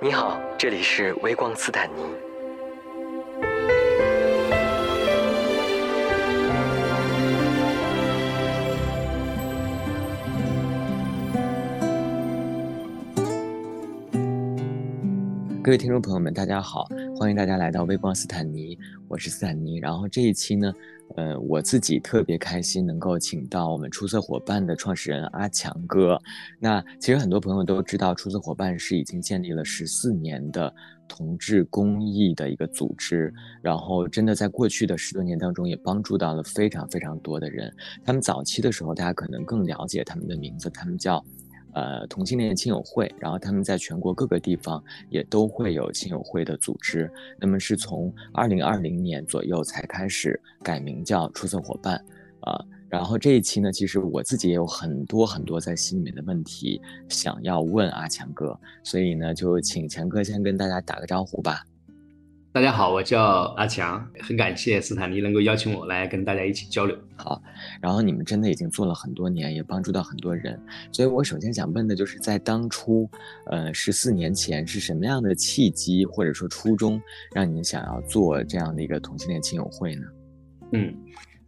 你好，这里是微光斯坦尼。各位听众朋友们，大家好，欢迎大家来到微光斯坦尼，我是斯坦尼。然后这一期呢，呃，我自己特别开心能够请到我们出色伙伴的创始人阿强哥。那其实很多朋友都知道，出色伙伴是已经建立了十四年的同志公益的一个组织，然后真的在过去的十多年当中也帮助到了非常非常多的人。他们早期的时候，大家可能更了解他们的名字，他们叫。呃，同性恋亲友会，然后他们在全国各个地方也都会有亲友会的组织。那么是从二零二零年左右才开始改名叫出色伙伴，啊，然后这一期呢，其实我自己也有很多很多在心里面的问题想要问阿强哥，所以呢，就请强哥先跟大家打个招呼吧。大家好，我叫阿强，很感谢斯坦尼能够邀请我来跟大家一起交流。好，然后你们真的已经做了很多年，也帮助到很多人，所以我首先想问的就是，在当初，呃，十四年前是什么样的契机或者说初衷，让你想要做这样的一个同性恋亲友会呢？嗯，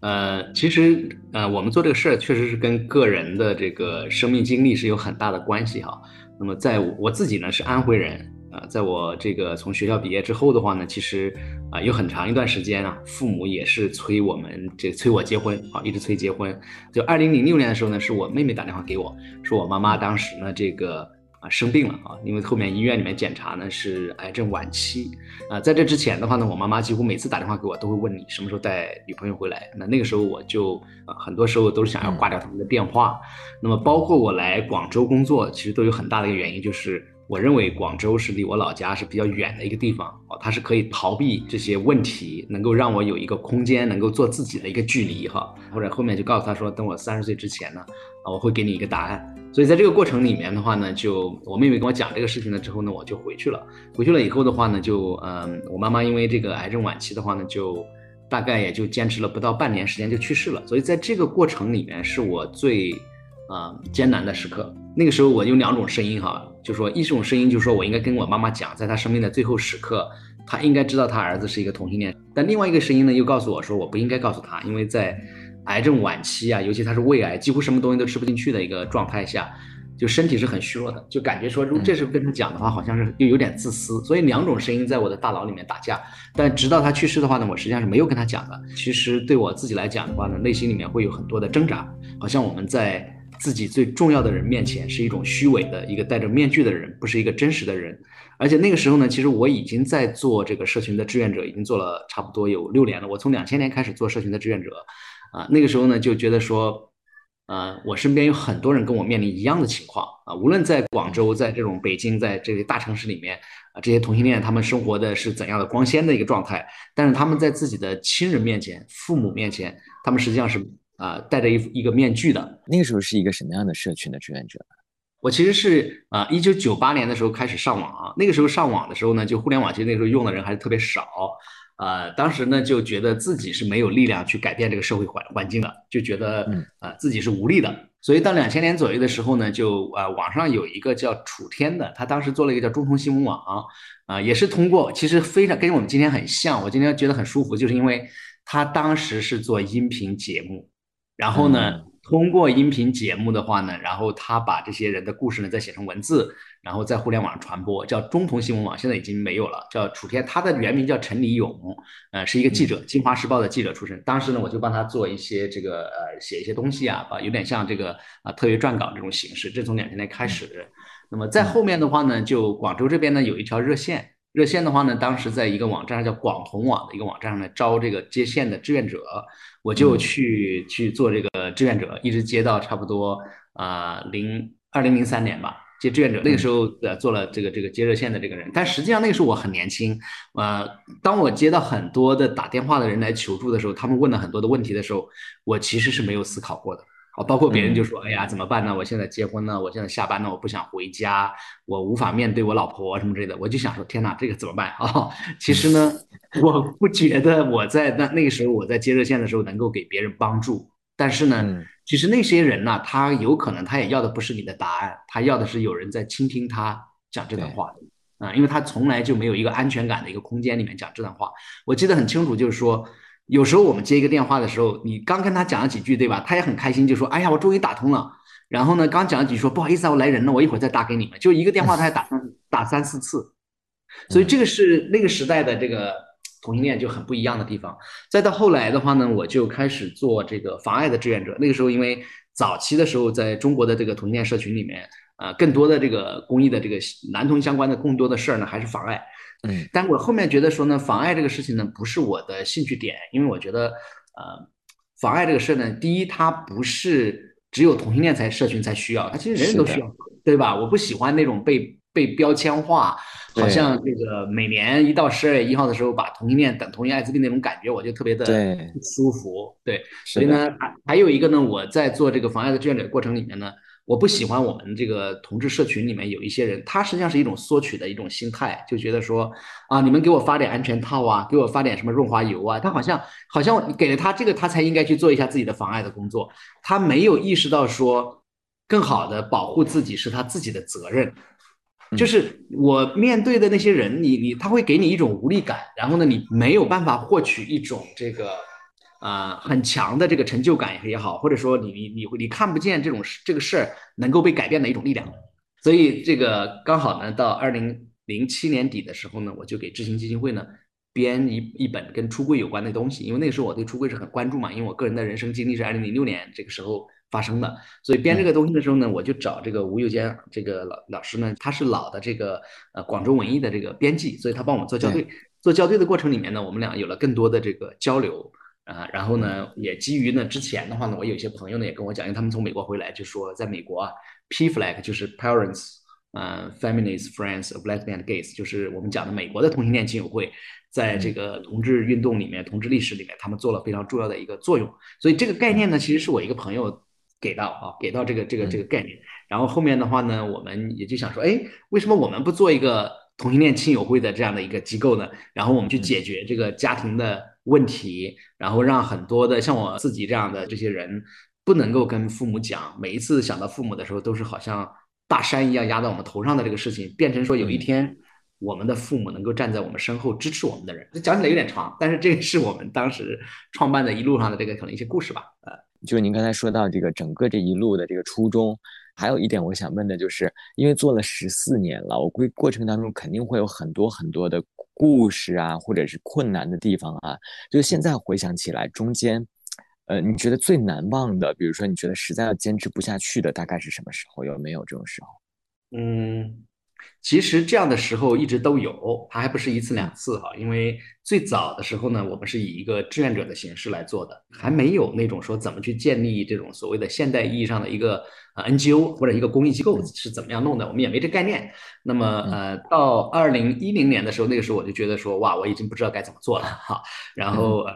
呃，其实呃，我们做这个事儿确实是跟个人的这个生命经历是有很大的关系哈。那么在我自己呢是安徽人。啊，在我这个从学校毕业之后的话呢，其实啊有很长一段时间啊，父母也是催我们这催我结婚啊，一直催结婚。就二零零六年的时候呢，是我妹妹打电话给我说，我妈妈当时呢这个啊生病了啊，因为后面医院里面检查呢是癌症晚期啊。在这之前的话呢，我妈妈几乎每次打电话给我都会问你什么时候带女朋友回来。那那个时候我就啊很多时候都是想要挂掉他们的电话。那么包括我来广州工作，其实都有很大的一个原因就是。我认为广州是离我老家是比较远的一个地方哦，它是可以逃避这些问题，能够让我有一个空间，能够做自己的一个距离哈。或者后面就告诉他说，等我三十岁之前呢，啊，我会给你一个答案。所以在这个过程里面的话呢，就我妹妹跟我讲这个事情了之后呢，我就回去了。回去了以后的话呢，就嗯，我妈妈因为这个癌症晚期的话呢，就大概也就坚持了不到半年时间就去世了。所以在这个过程里面是我最啊艰难的时刻。那个时候我有两种声音哈。就说一种声音，就是说我应该跟我妈妈讲，在她生命的最后时刻，她应该知道她儿子是一个同性恋。但另外一个声音呢，又告诉我说，我不应该告诉她，因为在癌症晚期啊，尤其他是胃癌，几乎什么东西都吃不进去的一个状态下，就身体是很虚弱的，就感觉说，如果这时候跟他讲的话，好像是又有点自私。所以两种声音在我的大脑里面打架。但直到他去世的话呢，我实际上是没有跟他讲的。其实对我自己来讲的话呢，内心里面会有很多的挣扎，好像我们在。自己最重要的人面前是一种虚伪的一个戴着面具的人，不是一个真实的人。而且那个时候呢，其实我已经在做这个社群的志愿者，已经做了差不多有六年了。我从两千年开始做社群的志愿者，啊，那个时候呢就觉得说，呃，我身边有很多人跟我面临一样的情况啊，无论在广州，在这种北京，在这些大城市里面啊，这些同性恋他们生活的是怎样的光鲜的一个状态，但是他们在自己的亲人面前、父母面前，他们实际上是。啊，戴着一一个面具的那个时候是一个什么样的社群的志愿者？我其实是啊，一九九八年的时候开始上网啊。那个时候上网的时候呢，就互联网其实那时候用的人还是特别少啊。当时呢就觉得自己是没有力量去改变这个社会环环境的，就觉得啊自己是无力的。所以到两千年左右的时候呢，就啊网上有一个叫楚天的，他当时做了一个叫中通新闻网啊，也是通过其实非常跟我们今天很像。我今天觉得很舒服，就是因为他当时是做音频节目。然后呢，通过音频节目的话呢，然后他把这些人的故事呢再写成文字，然后在互联网上传播，叫中同新闻网，现在已经没有了，叫楚天，他的原名叫陈礼勇，呃，是一个记者，京华时报的记者出身。当时呢，我就帮他做一些这个呃，写一些东西啊，啊，有点像这个啊特约撰稿这种形式。这从两千年开始，那么在后面的话呢，就广州这边呢有一条热线。热线的话呢，当时在一个网站上叫广同网的一个网站上呢招这个接线的志愿者，我就去去做这个志愿者，一直接到差不多啊零二零零三年吧接志愿者，那个时候呃做了这个这个接热线的这个人，但实际上那个时候我很年轻，呃，当我接到很多的打电话的人来求助的时候，他们问了很多的问题的时候，我其实是没有思考过的。哦，包括别人就说，哎呀，怎么办呢？我现在结婚了，我现在下班了，我不想回家，我无法面对我老婆什么之类的。我就想说，天哪，这个怎么办啊？其实呢，我不觉得我在那那个时候我在接热线的时候能够给别人帮助，但是呢，其实那些人呢，他有可能他也要的不是你的答案，他要的是有人在倾听他讲这段话啊，因为他从来就没有一个安全感的一个空间里面讲这段话。我记得很清楚，就是说有时候我们接一个电话的时候，你刚跟他讲了几句，对吧？他也很开心，就说：“哎呀，我终于打通了。”然后呢，刚讲了几句，说：“不好意思啊，我来人了，我一会儿再打给你们。”就一个电话，他还打三 打三四次，所以这个是那个时代的这个。同性恋就很不一样的地方，再到后来的话呢，我就开始做这个妨碍的志愿者。那个时候，因为早期的时候，在中国的这个同性恋社群里面，呃，更多的这个公益的这个男同相关的更多的事儿呢，还是妨碍。嗯，但我后面觉得说呢，妨碍这个事情呢，不是我的兴趣点，因为我觉得，呃，妨碍这个事呢，第一，它不是只有同性恋才社群才需要，它其实人人都需要，对吧？我不喜欢那种被。被标签化，好像这个每年一到十二月一号的时候，把同性恋等同于艾滋病那种感觉，我就特别的不舒服。对，所以呢，还还有一个呢，我在做这个妨碍的志愿者过程里面呢，我不喜欢我们这个同志社群里面有一些人，他实际上是一种索取的一种心态，就觉得说啊，你们给我发点安全套啊，给我发点什么润滑油啊，他好像好像给了他这个，他才应该去做一下自己的妨碍的工作，他没有意识到说，更好的保护自己是他自己的责任。就是我面对的那些人，你你他会给你一种无力感，然后呢，你没有办法获取一种这个啊很强的这个成就感也好，或者说你你你你看不见这种这个事儿能够被改变的一种力量。所以这个刚好呢，到二零零七年底的时候呢，我就给知行基金会呢编一一本跟出柜有关的东西，因为那个时候我对出柜是很关注嘛，因为我个人的人生经历是二零零六年这个时候。发生的，所以编这个东西的时候呢，我就找这个吴又坚这个老老师呢，他是老的这个呃广州文艺的这个编辑，所以他帮我们做校对。做校对的过程里面呢，我们俩有了更多的这个交流啊，然后呢，也基于呢之前的话呢，我有些朋友呢也跟我讲，因为他们从美国回来，就说在美国啊，P flag 就是 Parents 呃 Feminist Friends of Lesbian Gays，就是我们讲的美国的同性恋亲友会，在这个同志运动里面、同志历史里面，他们做了非常重要的一个作用。所以这个概念呢，其实是我一个朋友。给到啊，给到这个这个这个概念，然后后面的话呢，我们也就想说，哎，为什么我们不做一个同性恋亲友会的这样的一个机构呢？然后我们去解决这个家庭的问题，然后让很多的像我自己这样的这些人不能够跟父母讲，每一次想到父母的时候，都是好像大山一样压在我们头上的这个事情，变成说有一天我们的父母能够站在我们身后支持我们的人。讲起来有点长，但是这个是我们当时创办的一路上的这个可能一些故事吧，呃。就是您刚才说到这个整个这一路的这个初衷，还有一点我想问的就是，因为做了十四年了，我估计过程当中肯定会有很多很多的故事啊，或者是困难的地方啊。就现在回想起来，中间，呃，你觉得最难忘的，比如说你觉得实在要坚持不下去的，大概是什么时候？有没有这种时候？嗯。其实这样的时候一直都有，它还不是一次两次哈。因为最早的时候呢，我们是以一个志愿者的形式来做的，还没有那种说怎么去建立这种所谓的现代意义上的一个呃 NGO 或者一个公益机构是怎么样弄的，我们也没这概念。那么呃，到二零一零年的时候，那个时候我就觉得说哇，我已经不知道该怎么做了哈，然后呃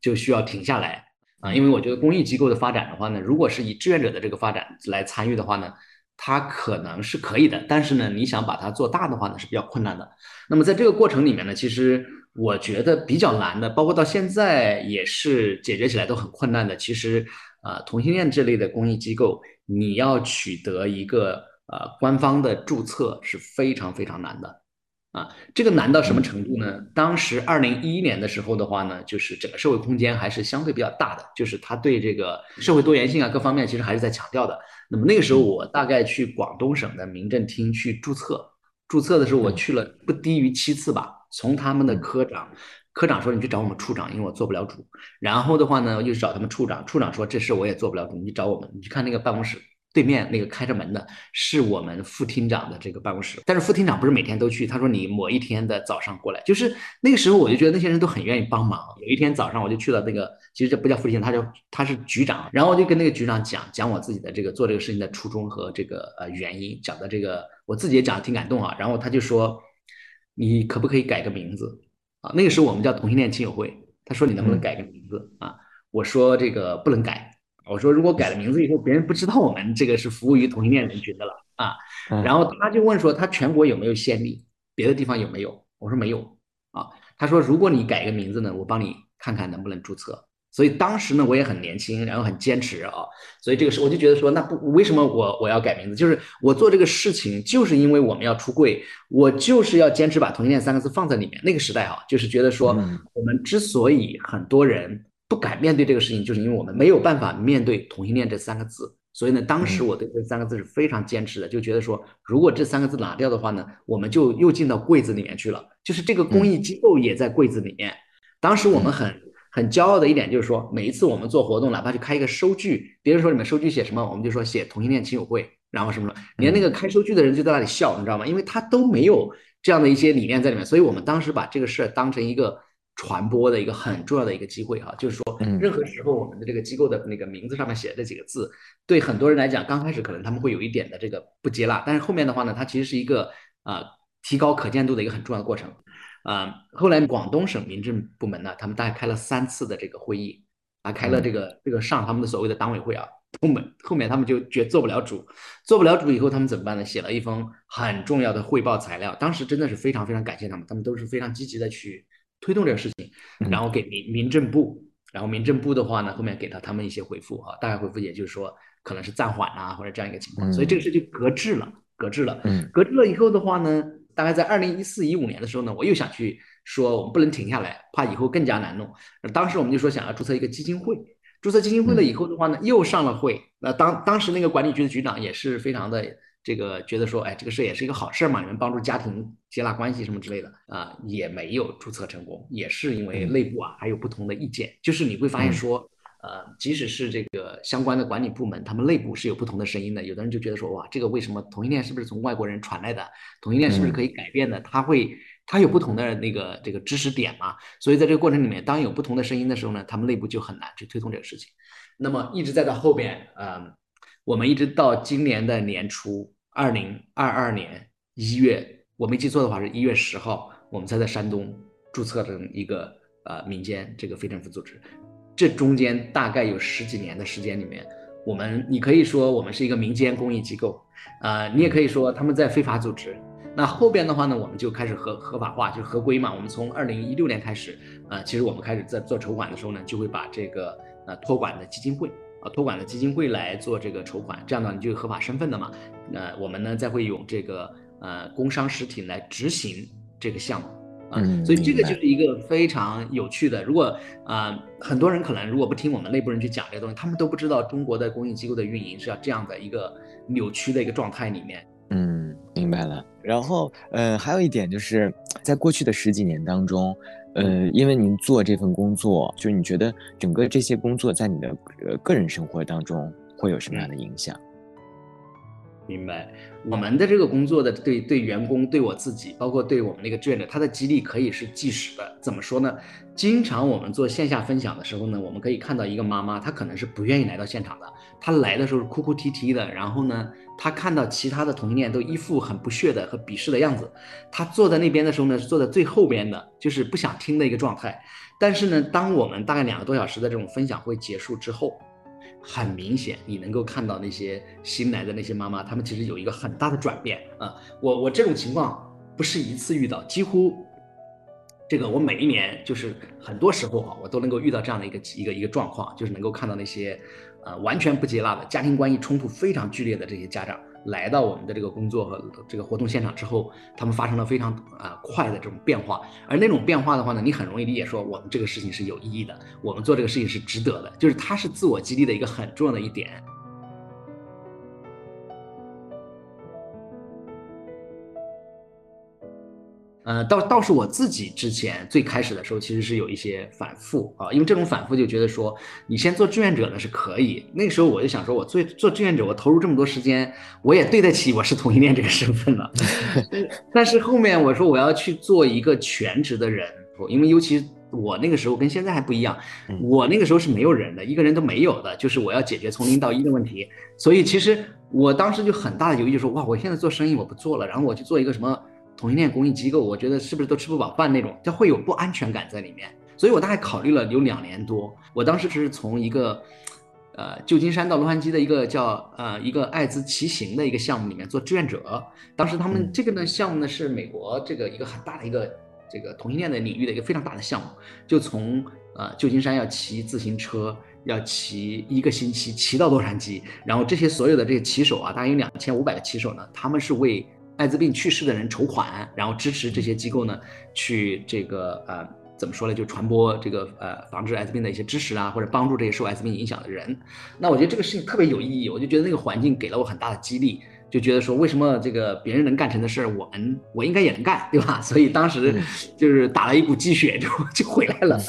就需要停下来啊，因为我觉得公益机构的发展的话呢，如果是以志愿者的这个发展来参与的话呢。它可能是可以的，但是呢，你想把它做大的话呢是比较困难的。那么在这个过程里面呢，其实我觉得比较难的，包括到现在也是解决起来都很困难的。其实，呃，同性恋这类的公益机构，你要取得一个呃官方的注册是非常非常难的。啊，这个难到什么程度呢？当时二零一一年的时候的话呢，就是整个社会空间还是相对比较大的，就是他对这个社会多元性啊各方面其实还是在强调的。那么那个时候我大概去广东省的民政厅去注册，注册的时候我去了不低于七次吧，从他们的科长，科长说你去找我们处长，因为我做不了主。然后的话呢，又去找他们处长，处长说这事我也做不了主，你找我们，你去看那个办公室。对面那个开着门的是我们副厅长的这个办公室，但是副厅长不是每天都去。他说你某一天的早上过来，就是那个时候我就觉得那些人都很愿意帮忙。有一天早上我就去了那个，其实这不叫副厅，他叫他是局长。然后我就跟那个局长讲讲我自己的这个做这个事情的初衷和这个呃原因，讲的这个我自己也讲的挺感动啊。然后他就说你可不可以改个名字啊？那个时候我们叫同性恋亲友会，他说你能不能改个名字啊？我说这个不能改。我说，如果改了名字以后，别人不知道我们这个是服务于同性恋人群的了啊。然后他就问说，他全国有没有先例？别的地方有没有？我说没有啊。他说，如果你改一个名字呢，我帮你看看能不能注册。所以当时呢，我也很年轻，然后很坚持啊，所以这个时候我就觉得说，那不为什么我我要改名字？就是我做这个事情，就是因为我们要出柜，我就是要坚持把同性恋三个字放在里面。那个时代啊，就是觉得说，我们之所以很多人不敢面对这个事情，就是因为我们没有办法面对同性恋这三个字。所以呢，当时我对这三个字是非常坚持的，就觉得说，如果这三个字拿掉的话呢，我们就又进到柜子里面去了，就是这个公益机构也在柜子里面。当时我们很很骄傲的一点就是说，每一次我们做活动，哪怕去开一个收据，别人说你们收据写什么，我们就说写同性恋亲友会，然后什么，连那个开收据的人就在那里笑，你知道吗？因为他都没有这样的一些理念在里面，所以我们当时把这个事儿当成一个。传播的一个很重要的一个机会哈，就是说，任何时候我们的这个机构的那个名字上面写的这几个字，对很多人来讲，刚开始可能他们会有一点的这个不接纳，但是后面的话呢，它其实是一个啊提高可见度的一个很重要的过程。啊，后来广东省民政部门呢，他们大概开了三次的这个会议，啊，开了这个这个上他们的所谓的党委会啊，后面后面他们就觉做不了主，做不了主以后他们怎么办呢？写了一封很重要的汇报材料，当时真的是非常非常感谢他们，他们都是非常积极的去。推动这个事情，然后给民民政部，然后民政部的话呢，后面给到他们一些回复啊，大概回复也就是说可能是暂缓啊，或者这样一个情况，所以这个事就搁置了，搁置了，搁置了以后的话呢，大概在二零一四一五年的时候呢，我又想去说我们不能停下来，怕以后更加难弄，当时我们就说想要注册一个基金会，注册基金会了以后的话呢，又上了会，那当当时那个管理局的局长也是非常的。这个觉得说，哎，这个事也是一个好事嘛，你们帮助家庭接纳关系什么之类的啊，也没有注册成功，也是因为内部啊还有不同的意见。就是你会发现说，呃，即使是这个相关的管理部门，他们内部是有不同的声音的。有的人就觉得说，哇，这个为什么同性恋是不是从外国人传来的？同性恋是不是可以改变的？他会，他有不同的那个这个知识点嘛。所以在这个过程里面，当有不同的声音的时候呢，他们内部就很难去推动这个事情。那么一直再到后边，嗯，我们一直到今年的年初。二零二二年一月，我没记错的话是一月十号，我们才在山东注册成一个呃民间这个非政府组织。这中间大概有十几年的时间里面，我们你可以说我们是一个民间公益机构，啊，你也可以说他们在非法组织。那后边的话呢，我们就开始合合法化，就合规嘛。我们从二零一六年开始，呃，其实我们开始在做筹款的时候呢，就会把这个呃托管的基金会。啊，托管的基金会来做这个筹款，这样呢你就有合法身份的嘛。那我们呢再会用这个呃工商实体来执行这个项目啊，所以这个就是一个非常有趣的。如果啊很多人可能如果不听我们内部人去讲这个东西，他们都不知道中国的公益机构的运营是要这样的一个扭曲的一个状态里面。嗯，明白了。然后呃还有一点就是在过去的十几年当中。呃，因为您做这份工作，就你觉得整个这些工作在你的呃个人生活当中会有什么样的影响？明白，我们的这个工作的对对员工、对我自己，包括对我们那个志愿者，他的激励可以是即时的。怎么说呢？经常我们做线下分享的时候呢，我们可以看到一个妈妈，她可能是不愿意来到现场的，她来的时候是哭哭啼啼的，然后呢，他看到其他的同性恋都一副很不屑的和鄙视的样子，他坐在那边的时候呢，是坐在最后边的，就是不想听的一个状态。但是呢，当我们大概两个多小时的这种分享会结束之后，很明显，你能够看到那些新来的那些妈妈，她们其实有一个很大的转变啊。我我这种情况不是一次遇到，几乎这个我每一年就是很多时候啊，我都能够遇到这样的一个一个一个状况，就是能够看到那些呃完全不接纳的家庭关系冲突非常剧烈的这些家长。来到我们的这个工作和这个活动现场之后，他们发生了非常啊快的这种变化，而那种变化的话呢，你很容易理解说我们这个事情是有意义的，我们做这个事情是值得的，就是它是自我激励的一个很重要的一点。呃，倒倒是我自己之前最开始的时候，其实是有一些反复啊，因为这种反复就觉得说，你先做志愿者呢是可以。那个时候我就想说，我做做志愿者，我投入这么多时间，我也对得起我是同性恋这个身份了。但是后面我说我要去做一个全职的人，因为尤其我那个时候跟现在还不一样，我那个时候是没有人的，一个人都没有的，就是我要解决从零到一的问题。所以其实我当时就很大的犹豫，就说哇，我现在做生意我不做了，然后我去做一个什么。同性恋公益机构，我觉得是不是都吃不饱饭那种，它会有不安全感在里面。所以我大概考虑了有两年多。我当时是从一个，呃，旧金山到洛杉矶的一个叫呃一个艾滋骑行的一个项目里面做志愿者。当时他们这个呢项目呢是美国这个一个很大的一个这个同性恋的领域的一个非常大的项目，就从呃，旧金山要骑自行车，要骑一个星期，骑到洛杉矶。然后这些所有的这些骑手啊，大约有两千五百个骑手呢，他们是为艾滋病去世的人筹款，然后支持这些机构呢，去这个呃。怎么说呢？就传播这个呃防治艾滋病的一些知识啊，或者帮助这些受艾滋病影响的人。那我觉得这个事情特别有意义，我就觉得那个环境给了我很大的激励，就觉得说为什么这个别人能干成的事儿，我们我应该也能干，对吧？所以当时就是打了一股鸡血，就就回来了。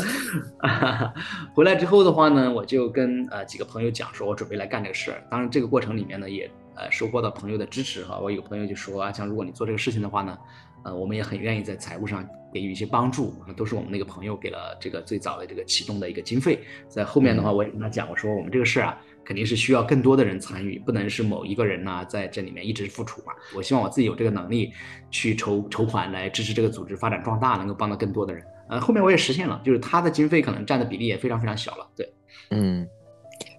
回来之后的话呢，我就跟呃几个朋友讲说，我准备来干这个事儿。当然这个过程里面呢，也呃收获到朋友的支持哈。我有朋友就说啊，像如果你做这个事情的话呢。呃，我们也很愿意在财务上给予一些帮助，都是我们那个朋友给了这个最早的这个启动的一个经费。在后面的话，我也跟他讲，我说我们这个事儿啊，肯定是需要更多的人参与，不能是某一个人呢在这里面一直付出嘛。我希望我自己有这个能力去筹筹款来支持这个组织发展壮大，能够帮到更多的人。呃，后面我也实现了，就是他的经费可能占的比例也非常非常小了。对，嗯，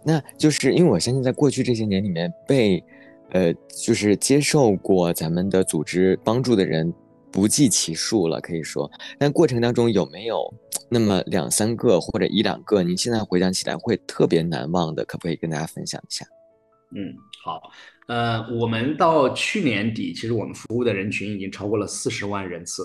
那就是因为我相信在过去这些年里面被，呃，就是接受过咱们的组织帮助的人。不计其数了，可以说，但过程当中有没有那么两三个或者一两个，您现在回想起来会特别难忘的，可不可以跟大家分享一下？嗯，好，呃，我们到去年底，其实我们服务的人群已经超过了四十万人次，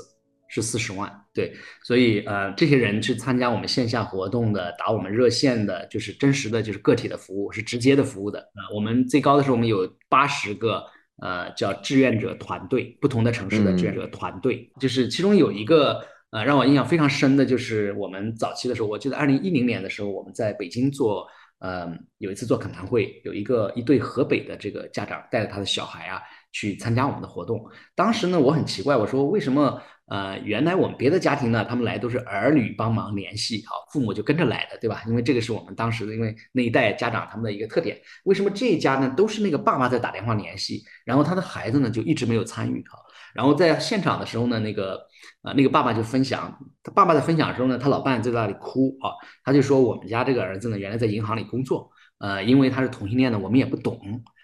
是四十万，对，所以呃，这些人去参加我们线下活动的，打我们热线的，就是真实的就是个体的服务，是直接的服务的啊。我们最高的时候，我们有八十个。呃，叫志愿者团队，不同的城市的志愿者团队，就是其中有一个呃，让我印象非常深的，就是我们早期的时候，我记得二零一零年的时候，我们在北京做，呃，有一次做恳谈会，有一个一对河北的这个家长带着他的小孩啊。去参加我们的活动，当时呢，我很奇怪，我说为什么？呃，原来我们别的家庭呢，他们来都是儿女帮忙联系，好，父母就跟着来的，对吧？因为这个是我们当时的，因为那一代家长他们的一个特点。为什么这一家呢，都是那个爸爸在打电话联系，然后他的孩子呢就一直没有参与？哈，然后在现场的时候呢，那个呃那个爸爸就分享，他爸爸在分享的时候呢，他老伴在那里哭啊，他就说我们家这个儿子呢，原来在银行里工作，呃，因为他是同性恋的，我们也不懂。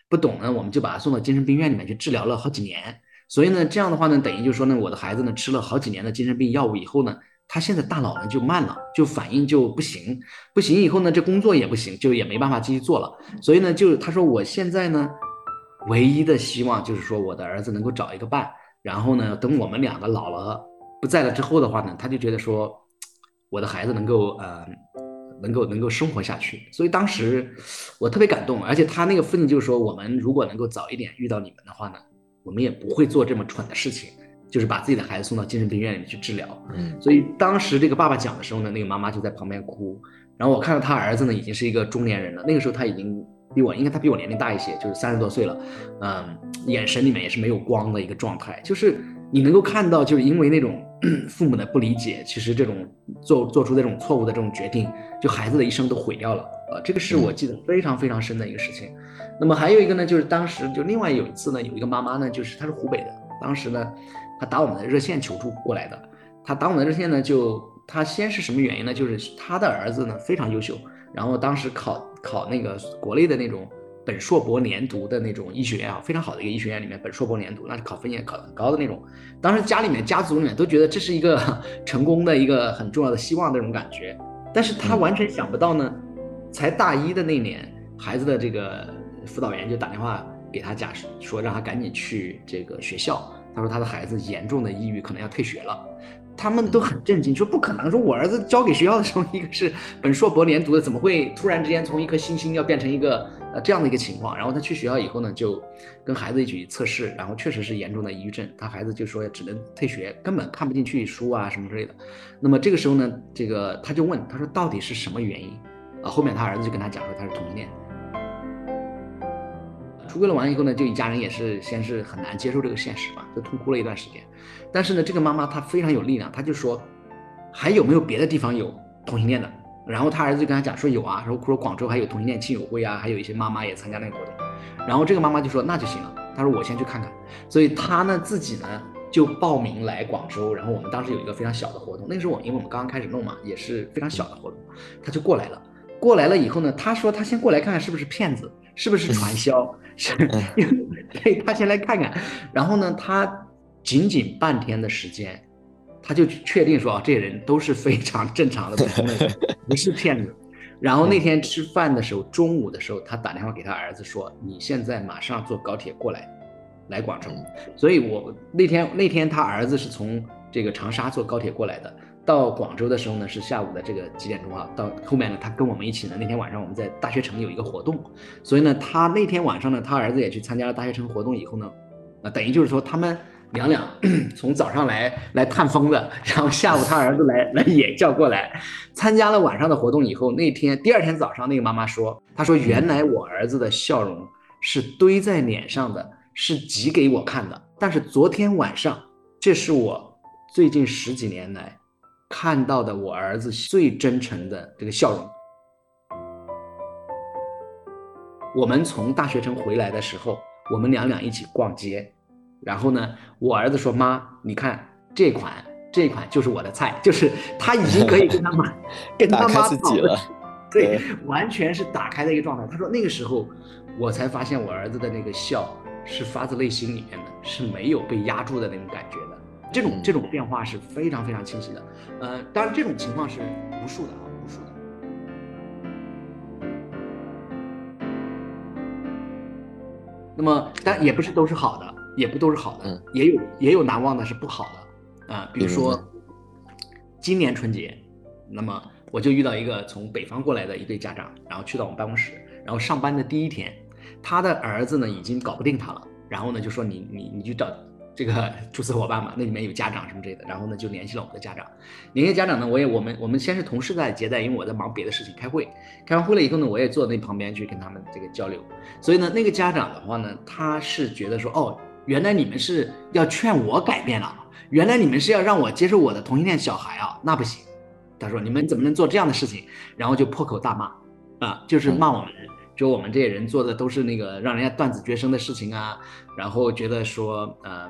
不懂呢，我们就把他送到精神病院里面去治疗了好几年。所以呢，这样的话呢，等于就说呢，我的孩子呢吃了好几年的精神病药物以后呢，他现在大脑呢就慢了，就反应就不行，不行以后呢，这工作也不行，就也没办法继续做了。所以呢，就他说我现在呢，唯一的希望就是说我的儿子能够找一个伴，然后呢，等我们两个老了不在了之后的话呢，他就觉得说我的孩子能够呃。能够能够生活下去，所以当时我特别感动，而且他那个父亲就说，我们如果能够早一点遇到你们的话呢，我们也不会做这么蠢的事情，就是把自己的孩子送到精神病院里面去治疗。嗯，所以当时这个爸爸讲的时候呢，那个妈妈就在旁边哭，然后我看到他儿子呢已经是一个中年人了，那个时候他已经比我应该他比我年龄大一些，就是三十多岁了，嗯，眼神里面也是没有光的一个状态，就是你能够看到，就是因为那种。父母的不理解，其实这种做做出这种错误的这种决定，就孩子的一生都毁掉了。呃，这个是我记得非常非常深的一个事情。那么还有一个呢，就是当时就另外有一次呢，有一个妈妈呢，就是她是湖北的，当时呢，她打我们的热线求助过来的。她打我们的热线呢，就她先是什么原因呢？就是她的儿子呢非常优秀，然后当时考考那个国内的那种。本硕博连读的那种医学院啊，非常好的一个医学院里面，本硕博连读，那是考分也考得很高的那种。当时家里面、家族里面都觉得这是一个成功的一个很重要的希望那种感觉。但是他完全想不到呢，才大一的那年，孩子的这个辅导员就打电话给他讲，说让他赶紧去这个学校。他说他的孩子严重的抑郁，可能要退学了。他们都很震惊，说不可能，说我儿子交给学校的时候，一个是本硕博连读的，怎么会突然之间从一颗星星要变成一个呃这样的一个情况？然后他去学校以后呢，就跟孩子一起测试，然后确实是严重的抑郁症，他孩子就说只能退学，根本看不进去书啊什么之类的。那么这个时候呢，这个他就问他说到底是什么原因？啊，后面他儿子就跟他讲说他是同性恋。出柜了完以后呢，就一家人也是先是很难接受这个现实嘛，就痛哭了一段时间。但是呢，这个妈妈她非常有力量，她就说还有没有别的地方有同性恋的？然后他儿子就跟他讲说有啊，说说广州还有同性恋亲友会啊，还有一些妈妈也参加那个活动。然后这个妈妈就说那就行了，她说我先去看看。所以她呢自己呢就报名来广州，然后我们当时有一个非常小的活动，那个时候我因为我们刚刚开始弄嘛，也是非常小的活动，他就过来了。过来了以后呢，他说他先过来看看是不是骗子，是不是传销。是，对他先来看看，然后呢，他仅仅半天的时间，他就确定说啊，这些人都是非常正常的普通人，不是骗子。然后那天吃饭的时候，中午的时候，他打电话给他儿子说：“你现在马上坐高铁过来，来广州。”所以，我那天那天他儿子是从这个长沙坐高铁过来的。到广州的时候呢，是下午的这个几点钟啊？到后面呢，他跟我们一起呢。那天晚上我们在大学城有一个活动，所以呢，他那天晚上呢，他儿子也去参加了大学城活动以后呢，那等于就是说他们两两 从早上来来探风的，然后下午他儿子来来也叫过来参加了晚上的活动以后，那天第二天早上那个妈妈说，她说原来我儿子的笑容是堆在脸上的，是挤给我看的，但是昨天晚上，这是我最近十几年来。看到的我儿子最真诚的这个笑容。我们从大学城回来的时候，我们两两一起逛街，然后呢，我儿子说：“妈，你看这款，这款就是我的菜，就是他已经可以跟他妈 跟他妈跑了，对，完全是打开的一个状态。”他说：“那个时候，我才发现我儿子的那个笑是发自内心里面的，是没有被压住的那种感觉的。”这种这种变化是非常非常清晰的，呃，当然这种情况是无数的啊，无数的。那么，但也不是都是好的，也不都是好的，也有也有难忘的是不好的啊。比如说，今年春节，那么我就遇到一个从北方过来的一对家长，然后去到我们办公室，然后上班的第一天，他的儿子呢已经搞不定他了，然后呢就说你你你去找。这个 注册伙伴嘛，那里面有家长什么之类的，然后呢就联系了我们的家长，联系家长呢，我也我们我们先是同事在接待，因为我在忙别的事情开会，开完会了以后呢，我也坐那旁边去跟他们这个交流，所以呢那个家长的话呢，他是觉得说哦，原来你们是要劝我改变了，原来你们是要让我接受我的同性恋小孩啊，那不行，他说你们怎么能做这样的事情，然后就破口大骂啊，就是骂我们。说我们这些人做的都是那个让人家断子绝孙的事情啊，然后觉得说，呃，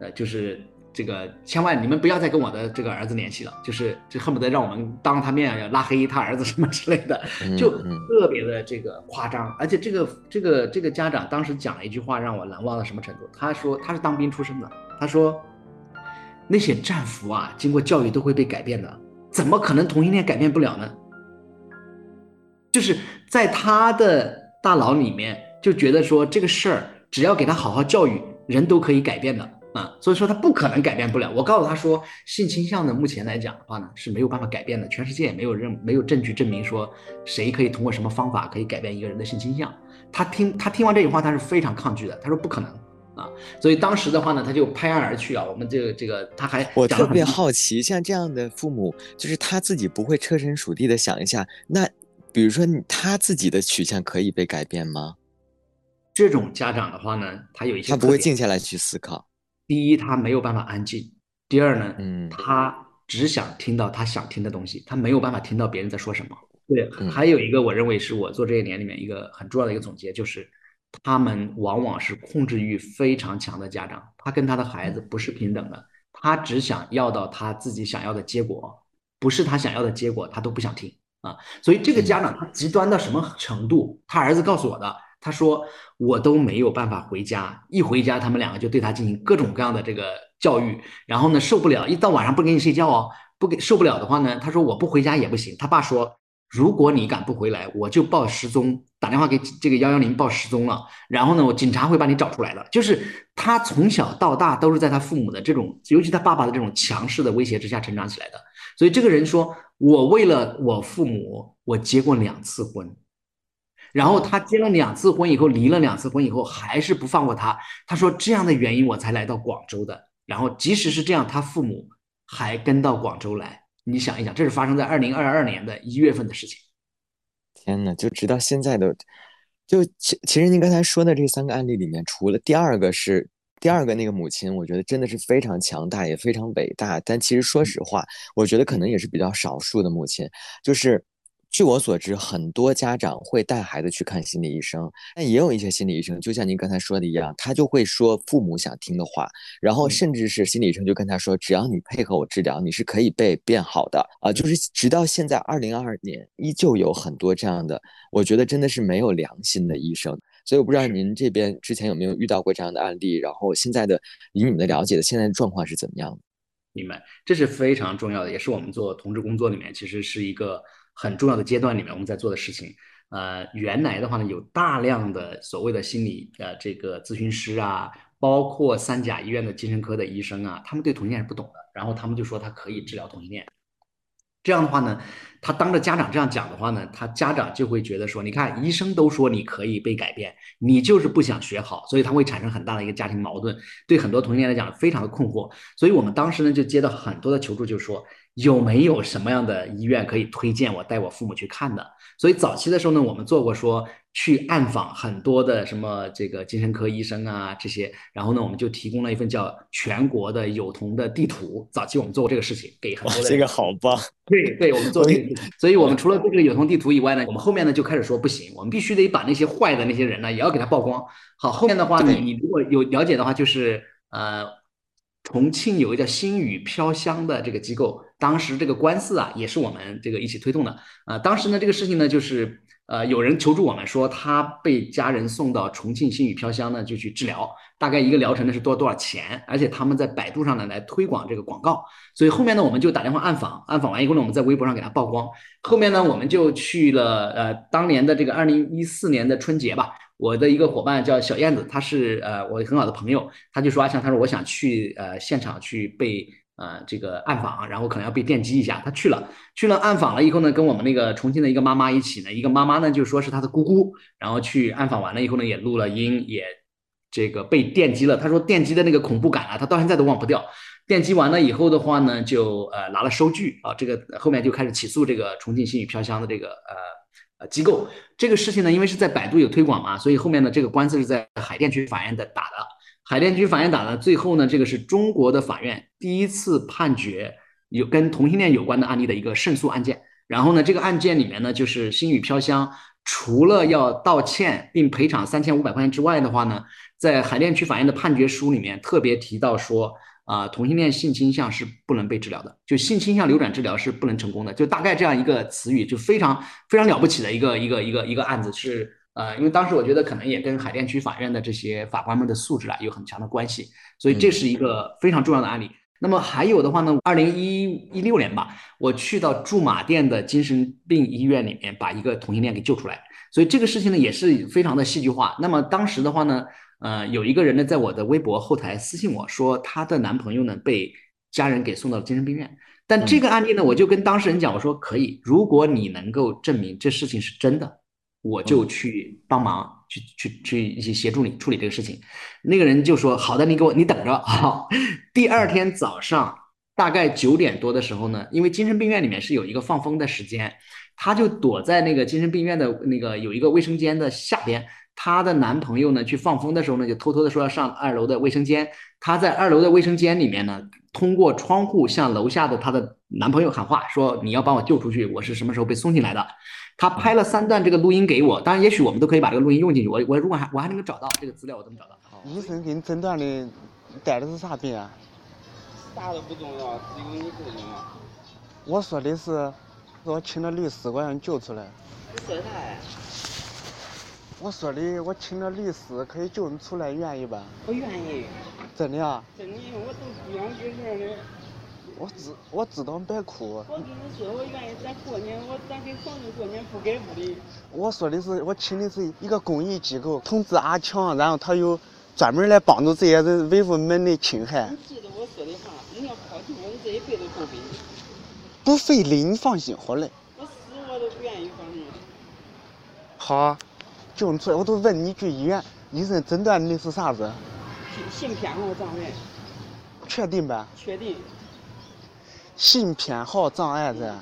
呃，就是这个千万你们不要再跟我的这个儿子联系了，就是就恨不得让我们当着他面要拉黑他儿子什么之类的，就特别的这个夸张。而且这个这个这个家长当时讲了一句话让我难忘到什么程度？他说他是当兵出身的，他说那些战俘啊，经过教育都会被改变的，怎么可能同性恋改变不了呢？就是在他的大脑里面就觉得说这个事儿只要给他好好教育，人都可以改变的啊，所以说他不可能改变不了。我告诉他说，性倾向呢，目前来讲的话呢是没有办法改变的，全世界也没有任没有证据证明说谁可以通过什么方法可以改变一个人的性倾向。他听他听完这句话，他是非常抗拒的，他说不可能啊。所以当时的话呢，他就拍案而去啊。我们这个这个他还我特别好奇，像这样的父母，就是他自己不会设身处地的想一下那。比如说，他自己的取向可以被改变吗？这种家长的话呢，他有一些他不会静下来去思考。第一，他没有办法安静；第二呢，嗯，他只想听到他想听的东西，他没有办法听到别人在说什么。对，还有一个，我认为是我做这些年里面一个很重要的一个总结，就是他们往往是控制欲非常强的家长，他跟他的孩子不是平等的，他只想要到他自己想要的结果，不是他想要的结果，他都不想听。啊，所以这个家长他极端到什么程度？他儿子告诉我的，他说我都没有办法回家，一回家他们两个就对他进行各种各样的这个教育，然后呢受不了，一到晚上不给你睡觉哦，不给受不了的话呢，他说我不回家也不行。他爸说，如果你敢不回来，我就报失踪，打电话给这个幺幺零报失踪了，然后呢，我警察会把你找出来的。就是他从小到大都是在他父母的这种，尤其他爸爸的这种强势的威胁之下成长起来的。所以这个人说。我为了我父母，我结过两次婚，然后他结了两次婚以后，离了两次婚以后，还是不放过他。他说这样的原因我才来到广州的。然后即使是这样，他父母还跟到广州来。你想一想，这是发生在二零二二年的一月份的事情。天哪，就直到现在都，就其其实您刚才说的这三个案例里面，除了第二个是。第二个那个母亲，我觉得真的是非常强大，也非常伟大。但其实说实话，我觉得可能也是比较少数的母亲。就是据我所知，很多家长会带孩子去看心理医生，但也有一些心理医生，就像您刚才说的一样，他就会说父母想听的话，然后甚至是心理医生就跟他说，只要你配合我治疗，你是可以被变好的啊。就是直到现在二零二二年，依旧有很多这样的，我觉得真的是没有良心的医生。所以我不知道您这边之前有没有遇到过这样的案例，然后现在的以你们的了解的现在的状况是怎么样的？明白，这是非常重要的，也是我们做同志工作里面其实是一个很重要的阶段里面我们在做的事情。呃，原来的话呢，有大量的所谓的心理呃这个咨询师啊，包括三甲医院的精神科的医生啊，他们对同性恋是不懂的，然后他们就说他可以治疗同性恋。这样的话呢，他当着家长这样讲的话呢，他家长就会觉得说，你看医生都说你可以被改变，你就是不想学好，所以他会产生很大的一个家庭矛盾，对很多同性恋来讲非常的困惑。所以我们当时呢就接到很多的求助，就说有没有什么样的医院可以推荐我带我父母去看的？所以早期的时候呢，我们做过说。去暗访很多的什么这个精神科医生啊这些，然后呢，我们就提供了一份叫全国的有同的地图。早期我们做过这个事情，给很多的。这个好棒。对对，我们做这个。所以我们除了做这个有同地图以外呢，我们后面呢就开始说不行，我们必须得把那些坏的那些人呢也要给他曝光。好，后面的话呢，你如果有了解的话，就是呃，重庆有一个叫星语飘香的这个机构，当时这个官司啊也是我们这个一起推动的。呃，当时呢这个事情呢就是。呃，有人求助我们说他被家人送到重庆星宇飘香呢，就去治疗，大概一个疗程呢是多多少钱？而且他们在百度上呢来推广这个广告，所以后面呢我们就打电话暗访，暗访完以后呢我们在微博上给他曝光。后面呢我们就去了呃当年的这个二零一四年的春节吧，我的一个伙伴叫小燕子，他是呃我很好的朋友，他就说阿强，他说我想去呃现场去被。呃，这个暗访，然后可能要被电击一下，他去了，去了暗访了以后呢，跟我们那个重庆的一个妈妈一起呢，一个妈妈呢就说是他的姑姑，然后去暗访完了以后呢，也录了音，也这个被电击了。他说电击的那个恐怖感啊，他到现在都忘不掉。电击完了以后的话呢，就呃拿了收据啊，这个后面就开始起诉这个重庆星宇飘香的这个呃呃机构。这个事情呢，因为是在百度有推广嘛，所以后面呢这个官司是在海淀区法院的打的。海淀区法院打的，最后呢，这个是中国的法院第一次判决有跟同性恋有关的案例的一个胜诉案件。然后呢，这个案件里面呢，就是星宇飘香除了要道歉并赔偿三千五百块钱之外的话呢，在海淀区法院的判决书里面特别提到说，啊，同性恋性倾向是不能被治疗的，就性倾向流转治疗是不能成功的，就大概这样一个词语，就非常非常了不起的一个一个一个一个案子是。呃，因为当时我觉得可能也跟海淀区法院的这些法官们的素质啊有很强的关系，所以这是一个非常重要的案例。那么还有的话呢，二零一一六年吧，我去到驻马店的精神病医院里面，把一个同性恋给救出来。所以这个事情呢也是非常的戏剧化。那么当时的话呢，呃，有一个人呢在我的微博后台私信我说，她的男朋友呢被家人给送到了精神病院。但这个案例呢，我就跟当事人讲，我说可以，如果你能够证明这事情是真的。我就去帮忙，去去去一起协助你处理这个事情。那个人就说：“好的，你给我，你等着。”好，第二天早上大概九点多的时候呢，因为精神病院里面是有一个放风的时间，她就躲在那个精神病院的那个有一个卫生间的下边。她的男朋友呢去放风的时候呢，就偷偷的说要上二楼的卫生间。她在二楼的卫生间里面呢，通过窗户向楼下的她的男朋友喊话，说：“你要把我救出去，我是什么时候被送进来的？”他拍了三段这个录音给我，当然，也许我们都可以把这个录音用进去。我我如果还我还能够找到这个资料，我怎么找到？医生给你诊断的得的是啥病啊？啥都不重要，只有你这个重要。我说的是，我请了律师，我让你救出来。你说啥呀？我说的，我请了律师，可以救你出来，愿意吧？我愿意。真的啊？真的，我都不想这事的。我知我知道别哭。我跟你说，我愿意咱过年，我咱给房子过年不给屋里。我说的是，我请的是一个公益机构，通知阿强，然后他有专门来帮助这些人维护门的侵害。你记得我说的话，你要靠近我，你这一辈子不背。不费力，你放心好嘞。我死我都不愿意放心。好，救你出来，我都问你去医院，医生诊断的是啥子？性偏好障碍。确定呗？确定。性偏好障碍噻，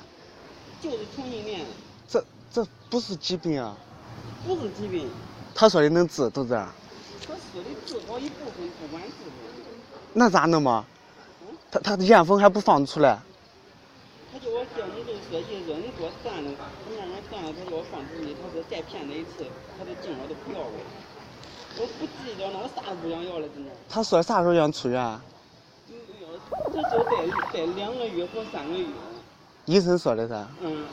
就是同性恋。这这不是疾病啊。不是疾病。他说的能治，都是。他说的治好一部分，不管治不。那咋弄嘛？他他的烟风还不放出来。他叫我叫你这个说去，说你给我算了，我慢慢算了，他叫我放出去，他说再骗他一次，他的劲我都不要了。我不计较那我啥都不想要了，真的。他说啥时候想出院？这就待待两个月或三个月。医生说的噻。嗯。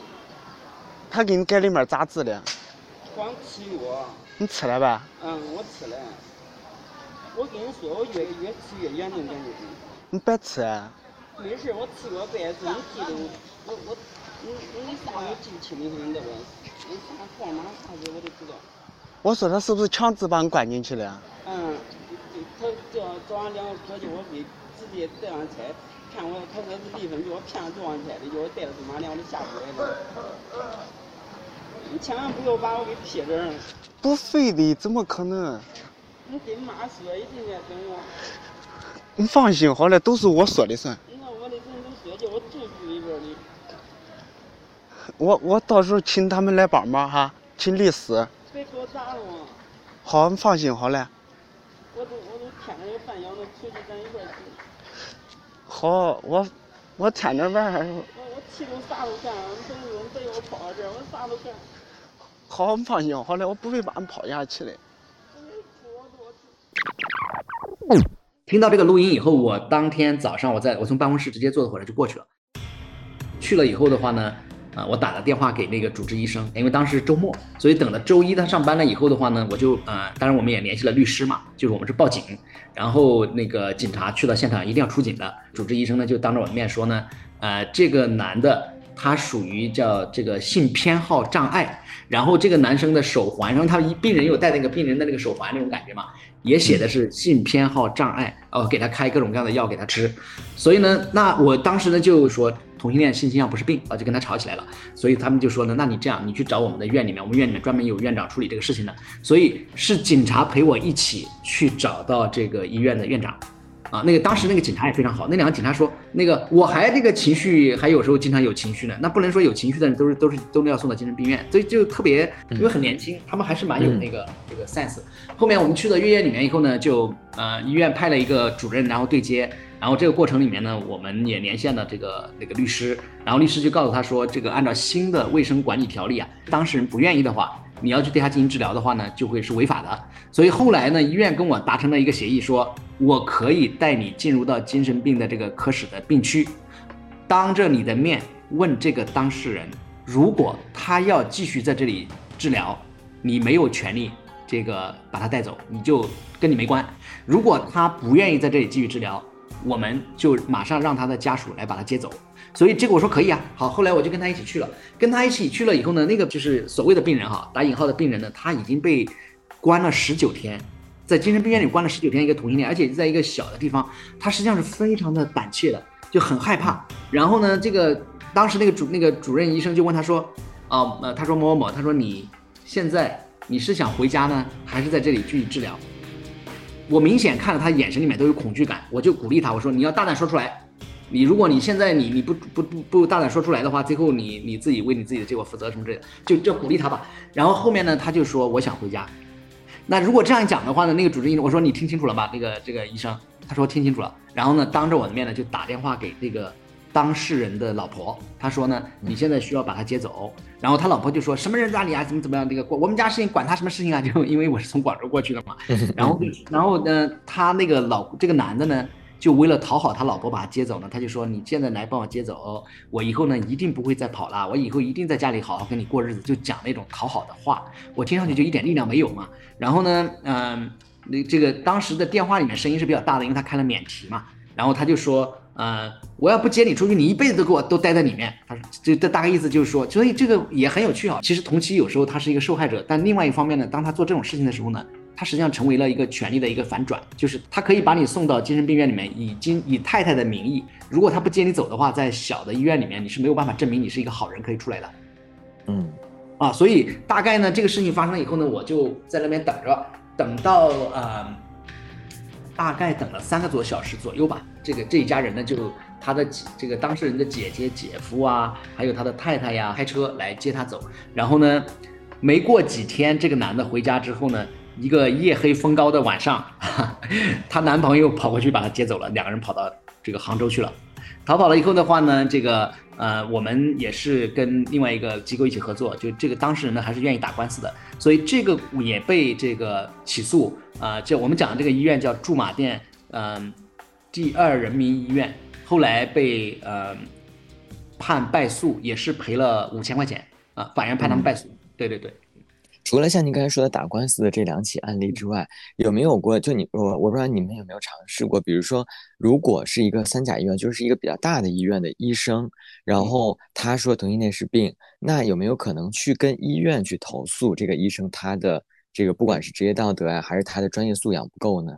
他给你改里面咋治的？光吃药。你吃了呗？嗯，我吃了。我跟你说，我越越吃越严重，感觉。你别吃。没事，我吃过白子，你记得我我你你啥我记不清的，你知道不？你啥号码啥子我都知道。我说他是不是强制把你关进去了？嗯，他叫早上两个哥叫我给我，他说是离婚，叫我骗了的，叫我带着马两我就下不来了。你千万不要把我给撇这儿。不非的，怎么可能？你跟妈说，一。你放心好了，都是我说的算。那我的人都说叫我住住里边的。我我到时候请他们来帮忙哈，请律师。别给我打了。好，你放心好了。我都我都天天有饭养着，出去咱一块去。好，我我天天玩儿。我我气我啥都干，你别你别要我跑到这儿，我啥都干。好，你放心好嘞，我不会把你抛下去的。听到这个录音以后，我当天早上我在我从办公室直接坐的火车就过去了。去了以后的话呢，我打了电话给那个主治医生，因为当时是周末，所以等到周一他上班了以后的话呢，我就呃，当然我们也联系了律师嘛，就是我们是报警，然后那个警察去到现场，一定要出警的。主治医生呢就当着我的面说呢，呃，这个男的他属于叫这个性偏好障碍，然后这个男生的手环，然后他病人有戴那个病人的那个手环那种感觉嘛。也写的是性偏好障碍哦，给他开各种各样的药给他吃，所以呢，那我当时呢就说同性恋性倾向不是病啊，就跟他吵起来了。所以他们就说呢，那你这样，你去找我们的院里面，我们院里面专门有院长处理这个事情的，所以是警察陪我一起去找到这个医院的院长。啊，那个当时那个警察也非常好，那两个警察说，那个我还这个情绪，还有时候经常有情绪呢，那不能说有情绪的人都是都是都是要送到精神病院，所以就特别，因为很年轻，他们还是蛮有那个这个 sense。后面我们去了月月里面以后呢，就呃医院派了一个主任，然后对接，然后这个过程里面呢，我们也连线了这个那个律师，然后律师就告诉他说，这个按照新的卫生管理条例啊，当事人不愿意的话。你要去对他进行治疗的话呢，就会是违法的。所以后来呢，医院跟我达成了一个协议，说我可以带你进入到精神病的这个科室的病区，当着你的面问这个当事人，如果他要继续在这里治疗，你没有权利这个把他带走，你就跟你没关。如果他不愿意在这里继续治疗，我们就马上让他的家属来把他接走。所以这个我说可以啊，好，后来我就跟他一起去了，跟他一起去了以后呢，那个就是所谓的病人哈，打引号的病人呢，他已经被关了十九天，在精神病院里关了十九天，一个同性恋，而且在一个小的地方，他实际上是非常的胆怯的，就很害怕。然后呢，这个当时那个主那个主任医生就问他说，啊呃，他说某某某，他说你现在你是想回家呢，还是在这里继续治疗？我明显看到他眼神里面都有恐惧感，我就鼓励他，我说你要大胆说出来。你如果你现在你你不不不不大胆说出来的话，最后你你自己为你自己的结果负责什么之类的，就就鼓励他吧。然后后面呢，他就说我想回家。那如果这样讲的话呢，那个主治医生我说你听清楚了吧？那个这个医生他说听清楚了。然后呢，当着我的面呢就打电话给那个当事人的老婆，他说呢你现在需要把他接走。然后他老婆就说什么人在你啊？怎么怎么样？那个我们家事情管他什么事情啊？就因为我是从广州过去的嘛。然后然后呢，他那个老这个男的呢？就为了讨好他老婆把他接走呢，他就说你现在来帮我接走，我以后呢一定不会再跑了，我以后一定在家里好好跟你过日子，就讲那种讨好的话，我听上去就一点力量没有嘛。然后呢，嗯，那这个当时的电话里面声音是比较大的，因为他开了免提嘛。然后他就说，呃，我要不接你出去，你一辈子都给我都待在里面。他说，这这大概意思就是说，所以这个也很有趣啊。其实同期有时候他是一个受害者，但另外一方面呢，当他做这种事情的时候呢。他实际上成为了一个权力的一个反转，就是他可以把你送到精神病院里面，以经以太太的名义，如果他不接你走的话，在小的医院里面你是没有办法证明你是一个好人可以出来的。嗯，啊，所以大概呢，这个事情发生了以后呢，我就在那边等着，等到呃，大概等了三个多小时左右吧。这个这一家人呢，就他的这个当事人的姐姐、姐夫啊，还有他的太太呀，开车来接他走。然后呢，没过几天，这个男的回家之后呢。一个夜黑风高的晚上，她男朋友跑过去把她接走了，两个人跑到这个杭州去了。逃跑了以后的话呢，这个呃，我们也是跟另外一个机构一起合作，就这个当事人呢还是愿意打官司的，所以这个也被这个起诉啊。就我们讲的这个医院叫驻马店，嗯，第二人民医院，后来被呃判败诉，也是赔了五千块钱啊，法院判他们败诉。对对对。除了像您刚才说的打官司的这两起案例之外，有没有过就你我我不知道你们有没有尝试过，比如说如果是一个三甲医院，就是一个比较大的医院的医生，然后他说同性恋是病，那有没有可能去跟医院去投诉这个医生他的这个不管是职业道德啊，还是他的专业素养不够呢？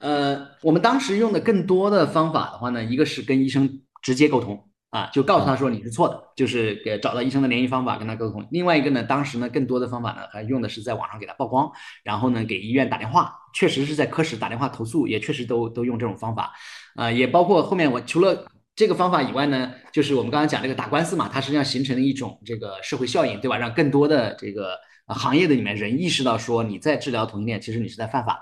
呃，我们当时用的更多的方法的话呢，一个是跟医生直接沟通。啊，就告诉他说你是错的，就是给找到医生的联系方法跟他沟通。另外一个呢，当时呢更多的方法呢还用的是在网上给他曝光，然后呢给医院打电话，确实是在科室打电话投诉，也确实都都用这种方法。啊，也包括后面我除了这个方法以外呢，就是我们刚刚讲这个打官司嘛，它实际上形成了一种这个社会效应，对吧？让更多的这个行业的里面人意识到说你在治疗同性恋，其实你是在犯法的。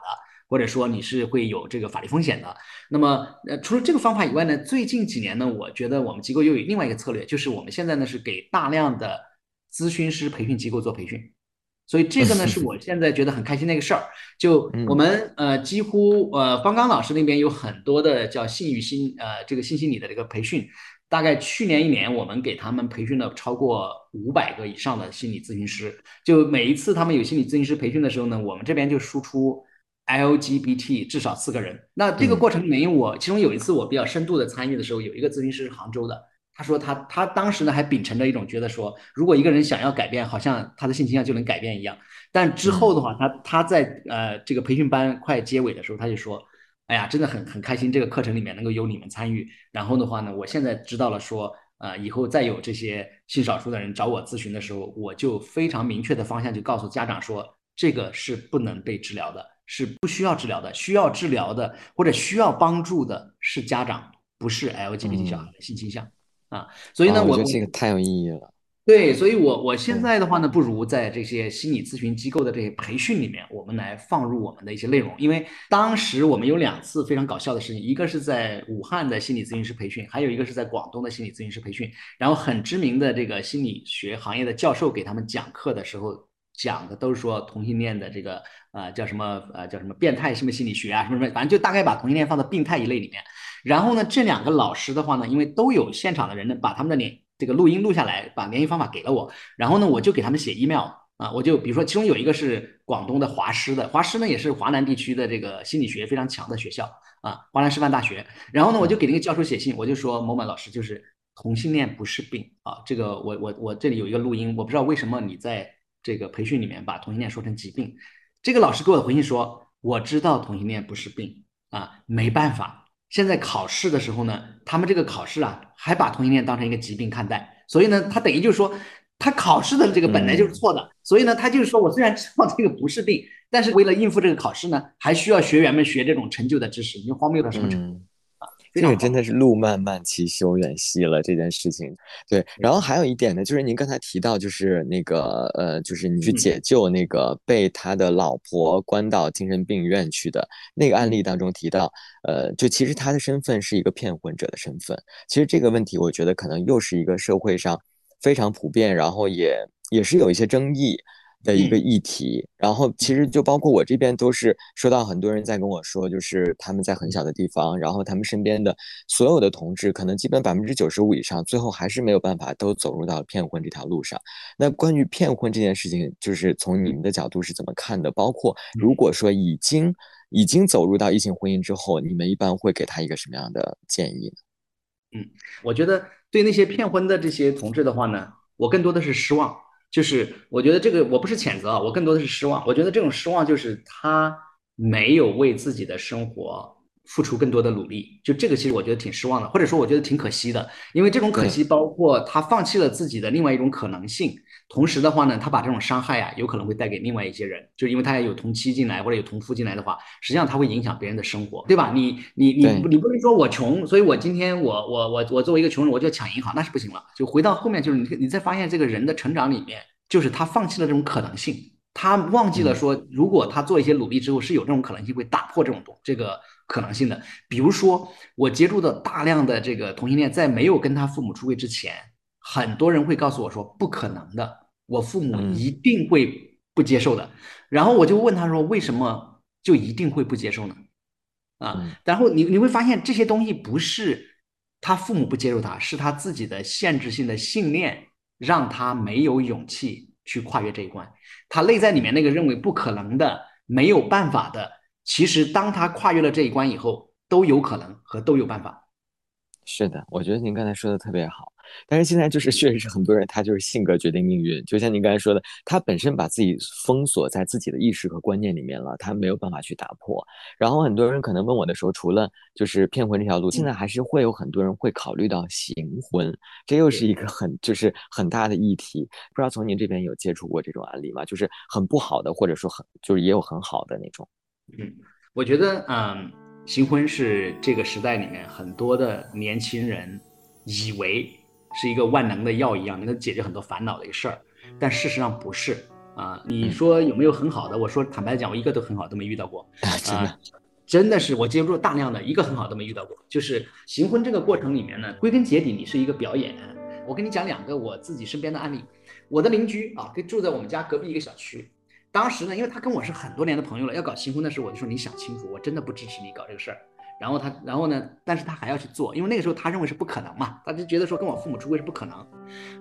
或者说你是会有这个法律风险的。那么，呃，除了这个方法以外呢，最近几年呢，我觉得我们机构又有另外一个策略，就是我们现在呢是给大量的咨询师培训机构做培训。所以这个呢是我现在觉得很开心的一个事儿。就我们呃几乎呃方刚老师那边有很多的叫信誉心呃这个性心理的这个培训，大概去年一年我们给他们培训了超过五百个以上的心理咨询师。就每一次他们有心理咨询师培训的时候呢，我们这边就输出。LGBT 至少四个人，那这个过程里面，因为我其中有一次我比较深度的参与的时候，有一个咨询师是杭州的，他说他他当时呢还秉承着一种觉得说，如果一个人想要改变，好像他的性倾向就能改变一样。但之后的话，他他在呃这个培训班快结尾的时候，他就说，哎呀，真的很很开心，这个课程里面能够有你们参与。然后的话呢，我现在知道了说，呃，以后再有这些性少数的人找我咨询的时候，我就非常明确的方向就告诉家长说，这个是不能被治疗的。是不需要治疗的，需要治疗的或者需要帮助的是家长，不是 LGBT 小孩的性倾向啊。所以呢，我觉得这个太有意义了。对，所以我我现在的话呢，不如在这些心理咨询机构的这些培训里面，我们来放入我们的一些内容。因为当时我们有两次非常搞笑的事情，一个是在武汉的心理咨询师培训，还有一个是在广东的心理咨询师培训。然后很知名的这个心理学行业的教授给他们讲课的时候。讲的都是说同性恋的这个呃叫什么呃叫什么变态什么心理学啊什么什么，反正就大概把同性恋放到病态一类里面。然后呢，这两个老师的话呢，因为都有现场的人呢，把他们的联这个录音录下来，把联系方法给了我。然后呢，我就给他们写 email 啊，我就比如说其中有一个是广东的华师的，华师呢也是华南地区的这个心理学非常强的学校啊，华南师范大学。然后呢，我就给那个教授写信，我就说某某老师就是同性恋不是病啊，这个我我我这里有一个录音，我不知道为什么你在。这个培训里面把同性恋说成疾病，这个老师给我的回信说：“我知道同性恋不是病啊，没办法。现在考试的时候呢，他们这个考试啊，还把同性恋当成一个疾病看待，所以呢，他等于就是说，他考试的这个本来就是错的。所以呢，他就是说我虽然知道这个不是病，但是为了应付这个考试呢，还需要学员们学这种陈旧的知识，你荒谬到什么程度？”这个真的是路漫漫其修远兮了，这件事情。对，然后还有一点呢，就是您刚才提到，就是那个呃，就是你去解救那个被他的老婆关到精神病院去的那个案例当中提到，呃，就其实他的身份是一个骗婚者的身份。其实这个问题，我觉得可能又是一个社会上非常普遍，然后也也是有一些争议。的一个议题，然后其实就包括我这边都是收到很多人在跟我说，就是他们在很小的地方，然后他们身边的所有的同志，可能基本百分之九十五以上，最后还是没有办法都走入到骗婚这条路上。那关于骗婚这件事情，就是从你们的角度是怎么看的？包括如果说已经已经走入到异性婚姻之后，你们一般会给他一个什么样的建议呢？嗯，我觉得对那些骗婚的这些同志的话呢，我更多的是失望。就是我觉得这个我不是谴责啊，我更多的是失望。我觉得这种失望就是他没有为自己的生活付出更多的努力，就这个其实我觉得挺失望的，或者说我觉得挺可惜的。因为这种可惜包括他放弃了自己的另外一种可能性，同时的话呢，他把这种伤害啊有可能会带给另外一些人，就因为他有同妻进来或者有同夫进来的话，实际上他会影响别人的生活，对吧？你你你你不能说我穷，所以我今天我我我我作为一个穷人我就要抢银行，那是不行了。就回到后面就是你你再发现这个人的成长里面。就是他放弃了这种可能性，他忘记了说，如果他做一些努力之后，是有这种可能性会打破这种东这个可能性的。比如说，我接触的大量的这个同性恋，在没有跟他父母出柜之前，很多人会告诉我说，不可能的，我父母一定会不接受的。然后我就问他说，为什么就一定会不接受呢？啊，然后你你会发现这些东西不是他父母不接受他，是他自己的限制性的信念。让他没有勇气去跨越这一关。他内在里面那个认为不可能的、没有办法的，其实当他跨越了这一关以后，都有可能和都有办法。是的，我觉得您刚才说的特别好。但是现在就是确实是很多人，他就是性格决定命运。就像您刚才说的，他本身把自己封锁在自己的意识和观念里面了，他没有办法去打破。然后很多人可能问我的时候，除了就是骗婚这条路，现在还是会有很多人会考虑到行婚，这又是一个很就是很大的议题。不知道从您这边有接触过这种案例吗？就是很不好的，或者说很就是也有很好的那种。嗯，我觉得嗯，行婚是这个时代里面很多的年轻人以为。是一个万能的药一样，能够解决很多烦恼的一个事儿，但事实上不是啊。你说有没有很好的？我说坦白讲，我一个都很好都没遇到过啊，真的是我接触过大量的一个很好都没遇到过。就是行婚这个过程里面呢，归根结底你是一个表演。我跟你讲两个我自己身边的案例，我的邻居啊，跟住在我们家隔壁一个小区。当时呢，因为他跟我是很多年的朋友了，要搞新婚的时候，我就说你想清楚，我真的不支持你搞这个事儿。然后他，然后呢？但是他还要去做，因为那个时候他认为是不可能嘛，他就觉得说跟我父母出轨是不可能。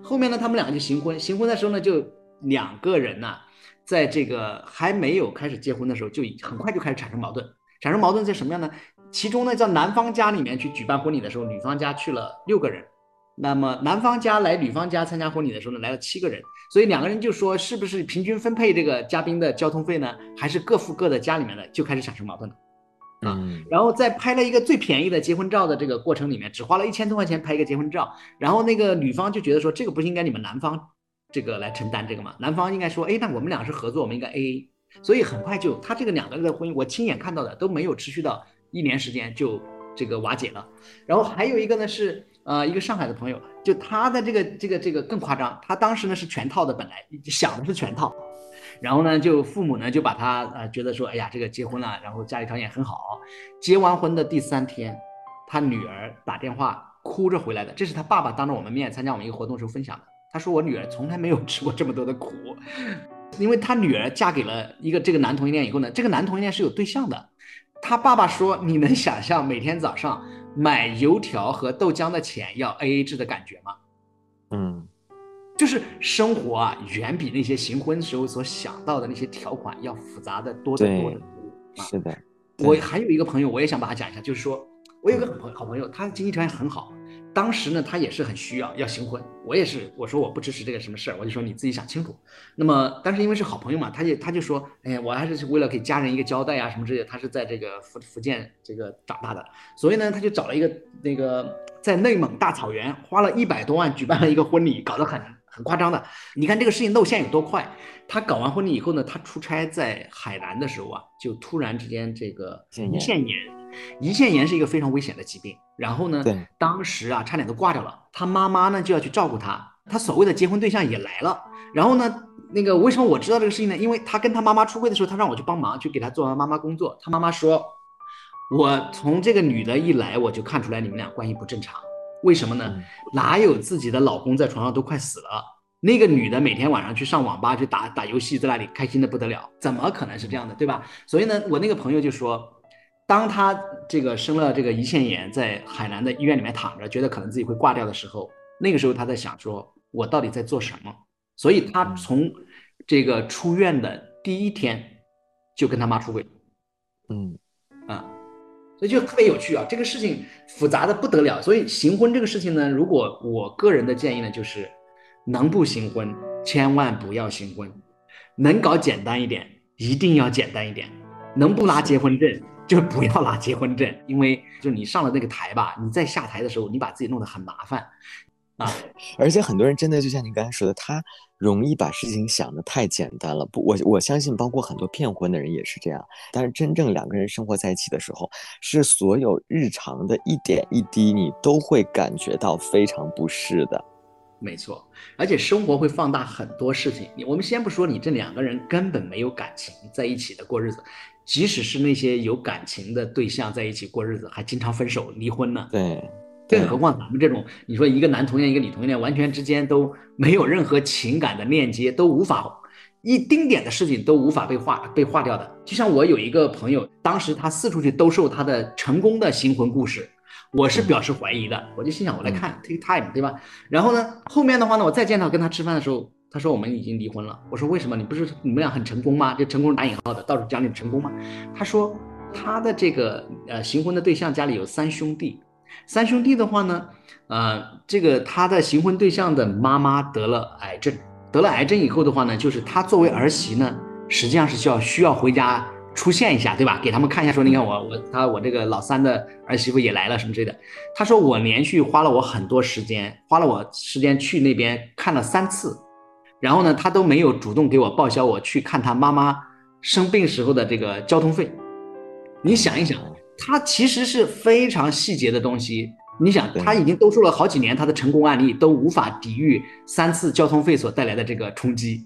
后面呢，他们两个就行婚，行婚的时候呢，就两个人呢，在这个还没有开始结婚的时候，就很快就开始产生矛盾。产生矛盾在什么样呢？其中呢，在男方家里面去举办婚礼的时候，女方家去了六个人，那么男方家来女方家参加婚礼的时候呢，来了七个人。所以两个人就说，是不是平均分配这个嘉宾的交通费呢？还是各付各的？家里面的就开始产生矛盾了。啊，然后在拍了一个最便宜的结婚照的这个过程里面，只花了一千多块钱拍一个结婚照，然后那个女方就觉得说，这个不是应该你们男方这个来承担这个吗？男方应该说，哎，那我们俩是合作，我们应该 A A。所以很快就他这个两个人的婚姻，我亲眼看到的都没有持续到一年时间就这个瓦解了。然后还有一个呢是呃一个上海的朋友，就他的这个这个这个更夸张，他当时呢是全套的，本来想的是全套。然后呢，就父母呢就把他呃觉得说，哎呀，这个结婚了，然后家里条件很好。结完婚的第三天，他女儿打电话哭着回来的，这是他爸爸当着我们面参加我们一个活动时候分享的。他说我女儿从来没有吃过这么多的苦，因为他女儿嫁给了一个这个男同性恋以后呢，这个男同性恋是有对象的。他爸爸说，你能想象每天早上买油条和豆浆的钱要 A A 制的感觉吗？嗯。就是生活啊，远比那些行婚时候所想到的那些条款要复杂的多得多。是的，我还有一个朋友，我也想把他讲一下，就是说我有个很朋好朋友，他经济条件很好。当时呢，他也是很需要要行婚，我也是，我说我不支持这个什么事儿，我就说你自己想清楚。那么，但是因为是好朋友嘛，他就他就说，哎，我还是为了给家人一个交代啊，什么之类的。他是在这个福福建这个长大的，所以呢，他就找了一个那个在内蒙大草原，花了一百多万举办了一个婚礼，搞得很很夸张的。你看这个事情露馅有多快？他搞完婚礼以后呢，他出差在海南的时候啊，就突然之间这个胰腺炎。胰腺炎是一个非常危险的疾病，然后呢，当时啊，差点都挂掉了。他妈妈呢就要去照顾他，他所谓的结婚对象也来了。然后呢，那个为什么我知道这个事情呢？因为他跟他妈妈出柜的时候，他让我去帮忙，去给他做完妈妈工作。他妈妈说，我从这个女的一来，我就看出来你们俩关系不正常。为什么呢？哪有自己的老公在床上都快死了，那个女的每天晚上去上网吧去打打游戏，在那里开心的不得了，怎么可能是这样的，对吧？所以呢，我那个朋友就说。当他这个生了这个胰腺炎，在海南的医院里面躺着，觉得可能自己会挂掉的时候，那个时候他在想说，我到底在做什么？所以他从这个出院的第一天就跟他妈出轨，嗯啊，所以就特别有趣啊，这个事情复杂的不得了。所以行婚这个事情呢，如果我个人的建议呢，就是能不行婚千万不要行婚，能搞简单一点一定要简单一点，能不拿结婚证。就不要拿结婚证，因为就你上了那个台吧，你在下台的时候，你把自己弄得很麻烦啊。而且很多人真的就像你刚才说的，他容易把事情想得太简单了。不，我我相信，包括很多骗婚的人也是这样。但是真正两个人生活在一起的时候，是所有日常的一点一滴，你都会感觉到非常不适的。没错，而且生活会放大很多事情。你我们先不说你这两个人根本没有感情在一起的过日子。即使是那些有感情的对象在一起过日子，还经常分手离婚呢。对，更何况咱们这种，你说一个男同性恋，一个女同性恋，完全之间都没有任何情感的链接，都无法一丁点的事情都无法被化被化掉的。就像我有一个朋友，当时他四处去兜售他的成功的新婚故事，我是表示怀疑的。我就心想，我来看 take time，对吧？然后呢，后面的话呢，我再见到跟他吃饭的时候，他说我们已经离婚了。我说为什么？你不是你们俩很成功吗？就成功打引号的，到处讲你成功吗？他说他的这个呃行婚的对象家里有三兄弟，三兄弟的话呢，呃，这个他的行婚对象的妈妈得了癌症，得了癌症以后的话呢，就是他作为儿媳呢，实际上是需要需要回家。出现一下，对吧？给他们看一下，说你看我我他我这个老三的儿媳妇也来了什么之类的。他说我连续花了我很多时间，花了我时间去那边看了三次，然后呢，他都没有主动给我报销我去看他妈妈生病时候的这个交通费。你想一想，他其实是非常细节的东西。你想，他已经兜售了好几年，他的成功案例都无法抵御三次交通费所带来的这个冲击。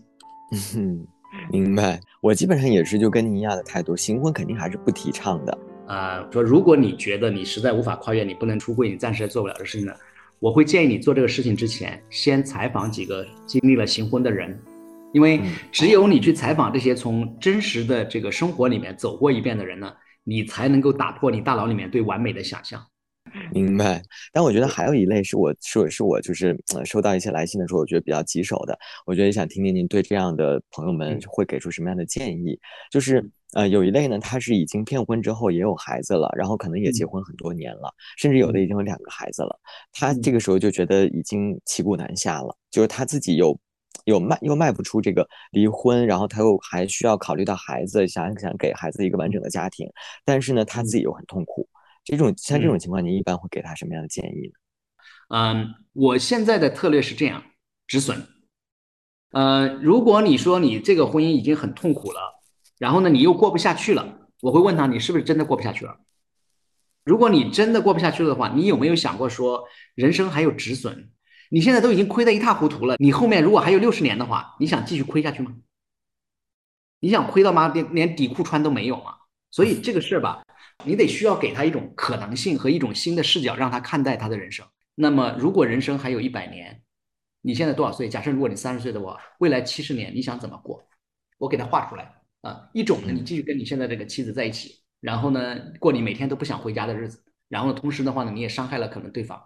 嗯。明白，我基本上也是就跟您一样的态度，新婚肯定还是不提倡的。呃，说如果你觉得你实在无法跨越，你不能出柜，你暂时做不了这事情呢，我会建议你做这个事情之前，先采访几个经历了新婚的人，因为只有你去采访这些从真实的这个生活里面走过一遍的人呢，你才能够打破你大脑里面对完美的想象。明白，但我觉得还有一类是我是是我就是收到一些来信的时候，我觉得比较棘手的。我觉得想听听您对这样的朋友们会给出什么样的建议。就是呃，有一类呢，他是已经骗婚之后也有孩子了，然后可能也结婚很多年了，甚至有的已经有两个孩子了。他这个时候就觉得已经骑虎难下了，就是他自己有有卖又卖不出这个离婚，然后他又还需要考虑到孩子，想想给孩子一个完整的家庭，但是呢，他自己又很痛苦。这种像这种情况，您一般会给他什么样的建议呢？嗯，我现在的策略是这样，止损。呃，如果你说你这个婚姻已经很痛苦了，然后呢，你又过不下去了，我会问他，你是不是真的过不下去了？如果你真的过不下去了的话，你有没有想过说，人生还有止损？你现在都已经亏得一塌糊涂了，你后面如果还有六十年的话，你想继续亏下去吗？你想亏到吗？连连底裤穿都没有吗？所以这个事吧。你得需要给他一种可能性和一种新的视角，让他看待他的人生。那么，如果人生还有一百年，你现在多少岁？假设如果你三十岁的话，未来七十年你想怎么过？我给他画出来啊。一种呢，你继续跟你现在这个妻子在一起，然后呢，过你每天都不想回家的日子，然后同时的话呢，你也伤害了可能对方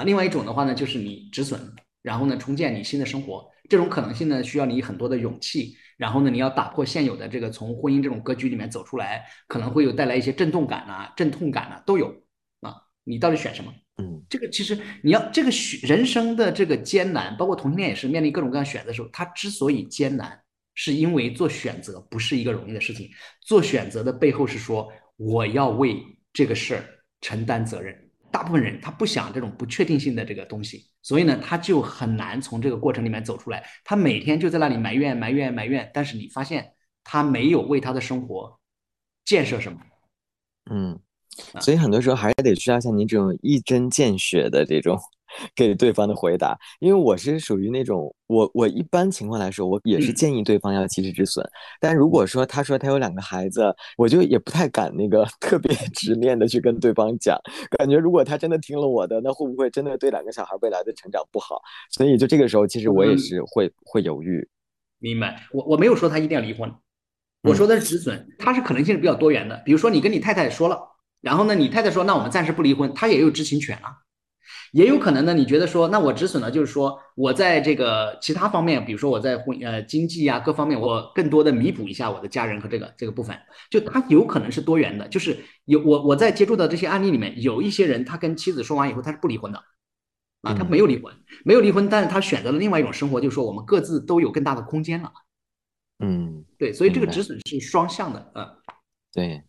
啊。另外一种的话呢，就是你止损，然后呢，重建你新的生活。这种可能性呢，需要你很多的勇气。然后呢，你要打破现有的这个从婚姻这种格局里面走出来，可能会有带来一些震动感啊、阵痛感啊，都有啊。你到底选什么？嗯，这个其实你要这个选人生的这个艰难，包括同性恋也是面临各种各样选择的时候，它之所以艰难，是因为做选择不是一个容易的事情。做选择的背后是说，我要为这个事儿承担责任。大部分人他不想这种不确定性的这个东西，所以呢，他就很难从这个过程里面走出来。他每天就在那里埋怨、埋怨、埋怨，但是你发现他没有为他的生活建设什么。嗯，所以很多时候还是得需要像您这种一针见血的这种。给对方的回答，因为我是属于那种，我我一般情况来说，我也是建议对方要及时止损。但如果说他说他有两个孩子，我就也不太敢那个 特别直面的去跟对方讲，感觉如果他真的听了我的，那会不会真的对两个小孩未来的成长不好？所以就这个时候，其实我也是会会犹豫。明白，我我没有说他一定要离婚，我说的是止损，他是可能性是比较多元的。比如说你跟你太太说了，然后呢，你太太说那我们暂时不离婚，他也有知情权啊。也有可能呢，你觉得说，那我止损呢，就是说我在这个其他方面，比如说我在婚呃经济啊各方面，我更多的弥补一下我的家人和这个这个部分，就他有可能是多元的，就是有我我在接触的这些案例里面，有一些人他跟妻子说完以后他是不离婚的，啊，他没有离婚，没有离婚，但是他选择了另外一种生活，就是说我们各自都有更大的空间了，嗯，对，所以这个止损是双向的，嗯，对，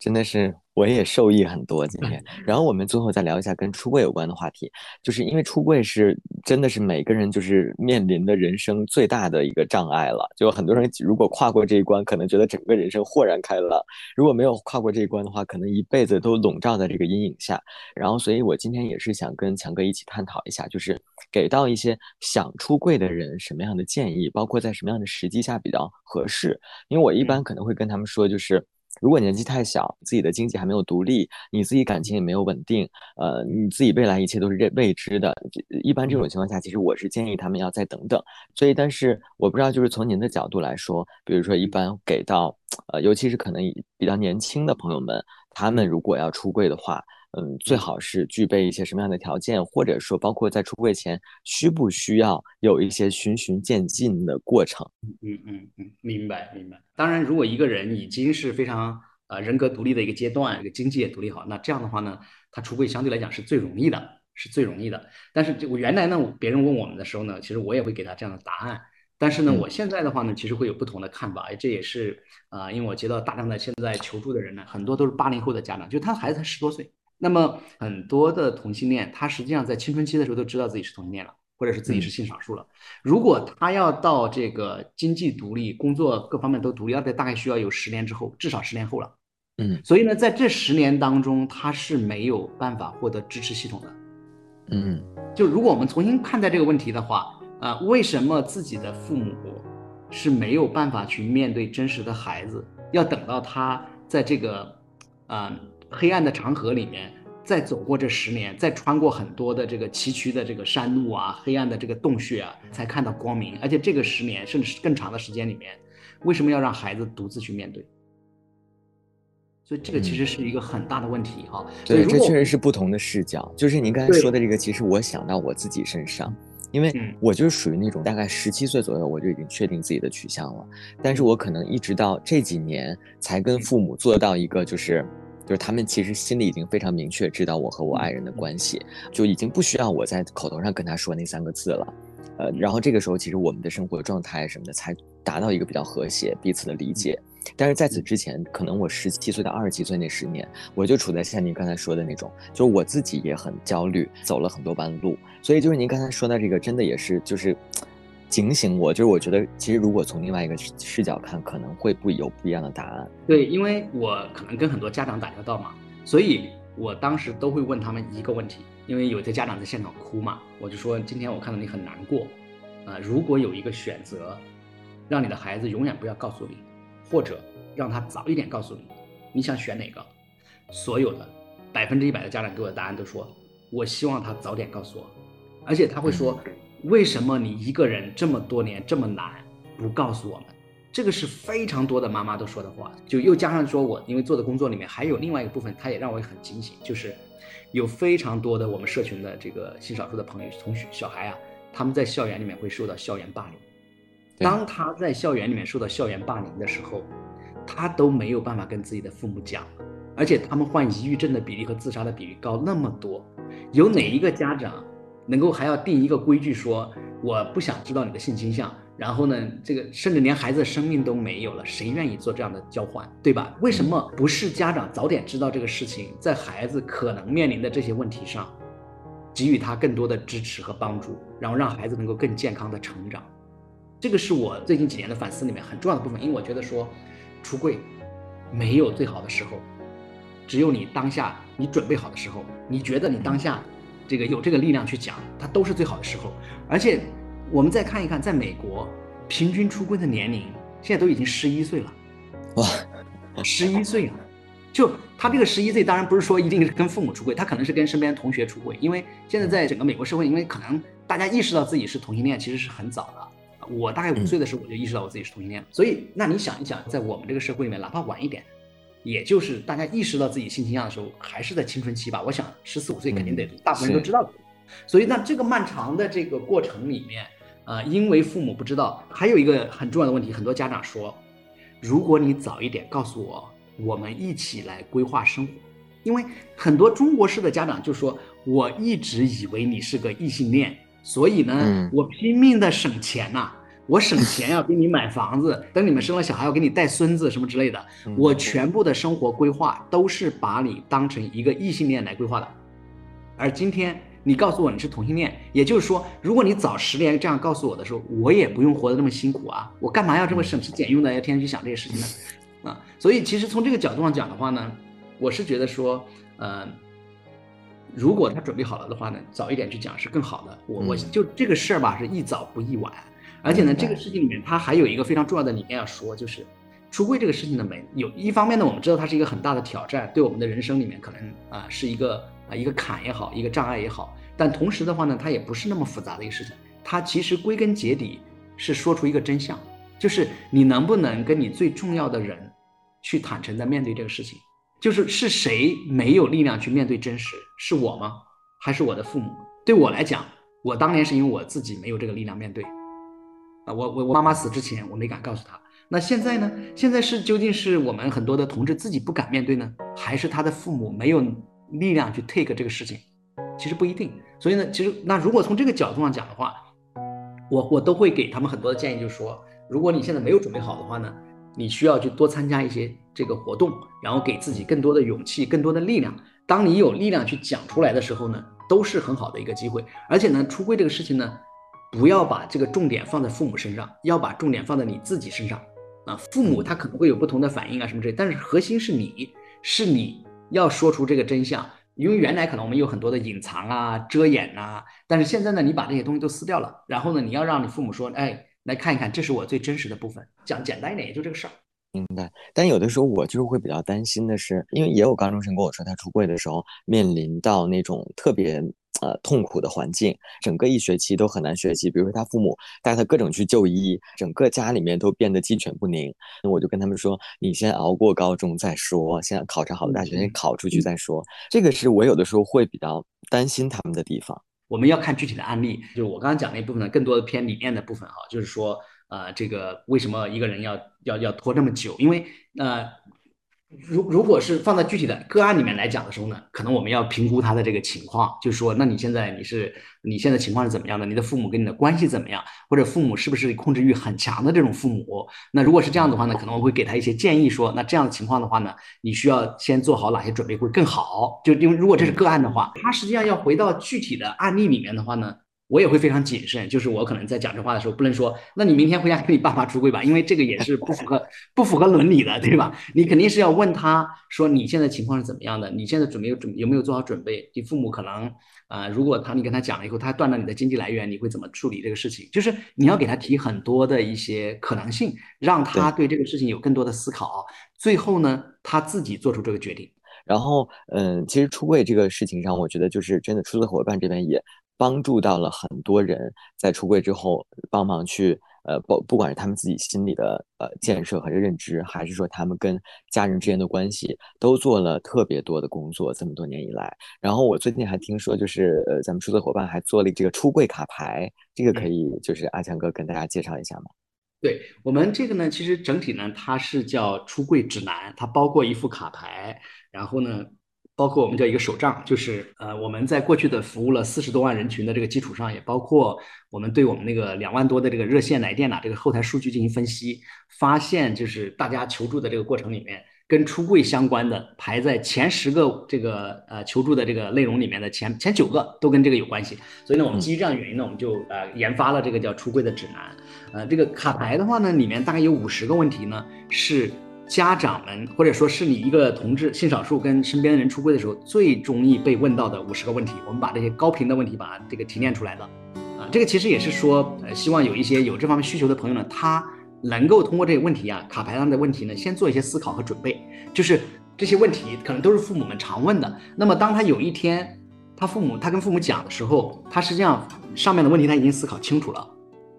真的是。我也受益很多今天，然后我们最后再聊一下跟出柜有关的话题，就是因为出柜是真的是每个人就是面临的人生最大的一个障碍了，就很多人如果跨过这一关，可能觉得整个人生豁然开朗；如果没有跨过这一关的话，可能一辈子都笼罩在这个阴影下。然后，所以我今天也是想跟强哥一起探讨一下，就是给到一些想出柜的人什么样的建议，包括在什么样的时机下比较合适。因为我一般可能会跟他们说，就是。如果年纪太小，自己的经济还没有独立，你自己感情也没有稳定，呃，你自己未来一切都是未未知的。一般这种情况下，其实我是建议他们要再等等。所以，但是我不知道，就是从您的角度来说，比如说一般给到，呃，尤其是可能比较年轻的朋友们，他们如果要出柜的话，嗯，最好是具备一些什么样的条件，或者说包括在出柜前需不需要有一些循序渐进的过程？嗯嗯嗯，明白明白。当然，如果一个人已经是非常呃人格独立的一个阶段，这个经济也独立好，那这样的话呢，他出柜相对来讲是最容易的，是最容易的。但是我原来呢，别人问我们的时候呢，其实我也会给他这样的答案。但是呢，我现在的话呢，其实会有不同的看法。哎，这也是啊，因为我接到大量的现在求助的人呢，很多都是八零后的家长，就他的孩子才十多岁。那么很多的同性恋，他实际上在青春期的时候都知道自己是同性恋了，或者是自己是性少数了。如果他要到这个经济独立、工作各方面都独立，要在大概需要有十年之后，至少十年后了。嗯，所以呢，在这十年当中，他是没有办法获得支持系统的。嗯，就如果我们重新看待这个问题的话。啊，为什么自己的父母是没有办法去面对真实的孩子？要等到他在这个啊黑暗的长河里面再走过这十年，再穿过很多的这个崎岖的这个山路啊，黑暗的这个洞穴啊，才看到光明。而且这个十年甚至是更长的时间里面，为什么要让孩子独自去面对？所以这个其实是一个很大的问题哈。对，这确实是不同的视角。就是您刚才说的这个，其实我想到我自己身上。因为我就是属于那种大概十七岁左右我就已经确定自己的取向了，但是我可能一直到这几年才跟父母做到一个就是，就是他们其实心里已经非常明确知道我和我爱人的关系，就已经不需要我在口头上跟他说那三个字了，呃，然后这个时候其实我们的生活状态什么的才达到一个比较和谐彼此的理解。但是在此之前，可能我十七岁到二十七岁那十年，我就处在像您刚才说的那种，就是我自己也很焦虑，走了很多弯路。所以就是您刚才说的这个，真的也是就是警醒我，就是我觉得其实如果从另外一个视角看，可能会不有不一样的答案。对，因为我可能跟很多家长打交道嘛，所以我当时都会问他们一个问题，因为有些家长在现场哭嘛，我就说今天我看到你很难过，啊，如果有一个选择，让你的孩子永远不要告诉你。或者让他早一点告诉你，你想选哪个？所有的百分之一百的家长给我的答案都说，我希望他早点告诉我，而且他会说，为什么你一个人这么多年这么难不告诉我们？这个是非常多的妈妈都说的话。就又加上说我因为做的工作里面还有另外一个部分，他也让我很惊醒，就是有非常多的我们社群的这个性少数的朋友同学小孩啊，他们在校园里面会受到校园霸凌。当他在校园里面受到校园霸凌的时候，他都没有办法跟自己的父母讲，而且他们患抑郁症的比例和自杀的比例高那么多，有哪一个家长能够还要定一个规矩说我不想知道你的性倾向，然后呢，这个甚至连孩子的生命都没有了，谁愿意做这样的交换，对吧？为什么不是家长早点知道这个事情，在孩子可能面临的这些问题上，给予他更多的支持和帮助，然后让孩子能够更健康的成长？这个是我最近几年的反思里面很重要的部分，因为我觉得说，出柜没有最好的时候，只有你当下你准备好的时候，你觉得你当下这个有这个力量去讲，它都是最好的时候。而且我们再看一看，在美国平均出柜的年龄现在都已经十一岁了，哇，十一岁啊！就他这个十一岁，当然不是说一定是跟父母出柜，他可能是跟身边同学出柜，因为现在在整个美国社会，因为可能大家意识到自己是同性恋，其实是很早的。我大概五岁的时候，我就意识到我自己是同性恋。所以，那你想一想，在我们这个社会里面，哪怕晚一点，也就是大家意识到自己性倾向的时候，还是在青春期吧。我想十四五岁肯定得大部分人都知道。所以，那这个漫长的这个过程里面，啊，因为父母不知道，还有一个很重要的问题，很多家长说，如果你早一点告诉我，我们一起来规划生活。因为很多中国式的家长就说，我一直以为你是个异性恋。所以呢，我拼命的省钱呐，我省钱要给你买房子，等你们生了小孩要给你带孙子什么之类的，我全部的生活规划都是把你当成一个异性恋来规划的。而今天你告诉我你是同性恋，也就是说，如果你早十年这样告诉我的时候，我也不用活得那么辛苦啊，我干嘛要这么省吃俭用的要天天去想这些事情呢？啊，所以其实从这个角度上讲的话呢，我是觉得说，呃。如果他准备好了的话呢，早一点去讲是更好的。我我就这个事儿吧，是宜早不宜晚。而且呢，这个事情里面它还有一个非常重要的理念要说，就是出柜这个事情的门有一方面呢，我们知道它是一个很大的挑战，对我们的人生里面可能啊是一个啊一个坎也好，一个障碍也好。但同时的话呢，它也不是那么复杂的一个事情。它其实归根结底是说出一个真相，就是你能不能跟你最重要的人去坦诚的面对这个事情。就是是谁没有力量去面对真实？是我吗？还是我的父母？对我来讲，我当年是因为我自己没有这个力量面对。我我我妈妈死之前，我没敢告诉她。那现在呢？现在是究竟是我们很多的同志自己不敢面对呢，还是他的父母没有力量去 take 这个事情？其实不一定。所以呢，其实那如果从这个角度上讲的话，我我都会给他们很多的建议，就是说，如果你现在没有准备好的话呢，你需要去多参加一些这个活动，然后给自己更多的勇气、更多的力量。当你有力量去讲出来的时候呢，都是很好的一个机会。而且呢，出柜这个事情呢。不要把这个重点放在父母身上，要把重点放在你自己身上啊！父母他可能会有不同的反应啊，什么之类，但是核心是你，是你要说出这个真相。因为原来可能我们有很多的隐藏啊、遮掩呐，但是现在呢，你把这些东西都撕掉了，然后呢，你要让你父母说，哎，来看一看，这是我最真实的部分。讲简单一点，也就这个事儿。明白。但有的时候我就是会比较担心的是，因为也有高中生跟我说，他出柜的时候面临到那种特别。呃，痛苦的环境，整个一学期都很难学习。比如说，他父母带他各种去就医，整个家里面都变得鸡犬不宁。那我就跟他们说：“你先熬过高中再说，先考上好的大学，先考出去再说。”这个是我有的时候会比较担心他们的地方。我们要看具体的案例，就是我刚刚讲那部分呢，更多的偏理念的部分哈，就是说，呃，这个为什么一个人要要要拖这么久？因为呃。如如果是放在具体的个案里面来讲的时候呢，可能我们要评估他的这个情况，就是说，那你现在你是你现在情况是怎么样的？你的父母跟你的关系怎么样？或者父母是不是控制欲很强的这种父母？那如果是这样的话呢，可能我会给他一些建议，说，那这样的情况的话呢，你需要先做好哪些准备会更好？就因为如果这是个案的话，他实际上要回到具体的案例里面的话呢。我也会非常谨慎，就是我可能在讲这话的时候，不能说，那你明天回家跟你爸妈出柜吧，因为这个也是不符合不符合伦理的，对吧？你肯定是要问他说你现在情况是怎么样的，你现在准备有准有没有做好准备？你父母可能啊，如果他你跟他讲了以后，他断了你的经济来源，你会怎么处理这个事情？就是你要给他提很多的一些可能性，让他对这个事情有更多的思考，最后呢，他自己做出这个决定。然后，嗯，其实出柜这个事情上，我觉得就是真的，出租伙伴这边也。帮助到了很多人在出柜之后，帮忙去呃，不不管是他们自己心里的呃建设和认知，还是说他们跟家人之间的关系，都做了特别多的工作。这么多年以来，然后我最近还听说，就是呃，咱们出租伙伴还做了这个出柜卡牌，这个可以就是阿强哥跟大家介绍一下吗？对我们这个呢，其实整体呢，它是叫出柜指南，它包括一副卡牌，然后呢。包括我们叫一个手账，就是呃，我们在过去的服务了四十多万人群的这个基础上，也包括我们对我们那个两万多的这个热线来电呐，这个后台数据进行分析，发现就是大家求助的这个过程里面，跟出柜相关的排在前十个这个呃求助的这个内容里面的前前九个都跟这个有关系。所以呢，我们基于这样原因呢，我们就呃研发了这个叫出柜的指南。呃，这个卡牌的话呢，里面大概有五十个问题呢是。家长们，或者说是你一个同志性少数跟身边的人出柜的时候，最容易被问到的五十个问题，我们把这些高频的问题把这个提炼出来了。啊，这个其实也是说，呃，希望有一些有这方面需求的朋友呢，他能够通过这个问题啊，卡牌上的问题呢，先做一些思考和准备。就是这些问题可能都是父母们常问的。那么当他有一天，他父母他跟父母讲的时候，他实际上上面的问题他已经思考清楚了。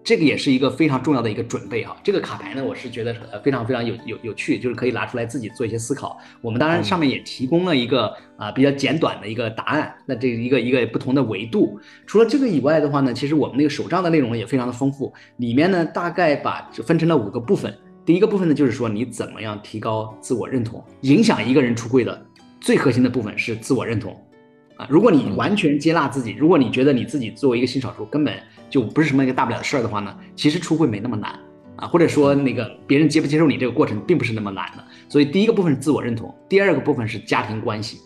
这个也是一个非常重要的一个准备哈。这个卡牌呢，我是觉得呃非常非常有有有趣，就是可以拿出来自己做一些思考。我们当然上面也提供了一个啊比较简短的一个答案。那这一个一个不同的维度，除了这个以外的话呢，其实我们那个手账的内容也非常的丰富。里面呢大概把分成了五个部分。第一个部分呢就是说你怎么样提高自我认同，影响一个人出柜的最核心的部分是自我认同啊。如果你完全接纳自己，如果你觉得你自己作为一个性少数根本。就不是什么一个大不了的事儿的话呢，其实出柜没那么难啊，或者说那个别人接不接受你这个过程并不是那么难的。所以第一个部分是自我认同，第二个部分是家庭关系，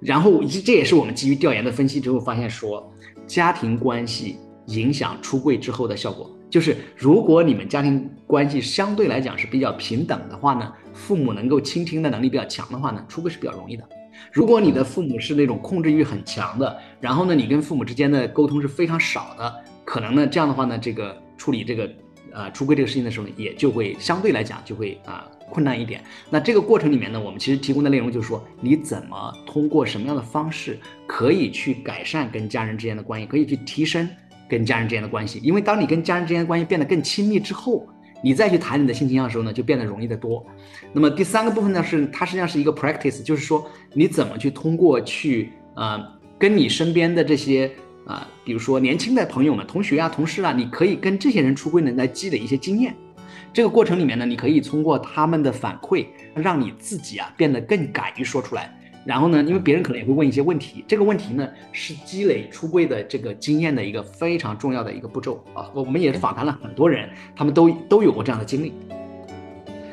然后这也是我们基于调研的分析之后发现说，家庭关系影响出柜之后的效果，就是如果你们家庭关系相对来讲是比较平等的话呢，父母能够倾听的能力比较强的话呢，出柜是比较容易的。如果你的父母是那种控制欲很强的，然后呢，你跟父母之间的沟通是非常少的。可能呢，这样的话呢，这个处理这个呃出柜这个事情的时候呢，也就会相对来讲就会啊困难一点。那这个过程里面呢，我们其实提供的内容就是说，你怎么通过什么样的方式可以去改善跟家人之间的关系，可以去提升跟家人之间的关系。因为当你跟家人之间的关系变得更亲密之后，你再去谈你的性倾向的时候呢，就变得容易得多。那么第三个部分呢，是它实际上是一个 practice，就是说你怎么去通过去呃跟你身边的这些啊，比如说年轻的朋友们、同学啊、同事啊，你可以跟这些人出柜呢，来积累一些经验。这个过程里面呢，你可以通过他们的反馈，让你自己啊变得更敢于说出来。然后呢，因为别人可能也会问一些问题，这个问题呢是积累出柜的这个经验的一个非常重要的一个步骤啊。我们也访谈了很多人，他们都都有过这样的经历。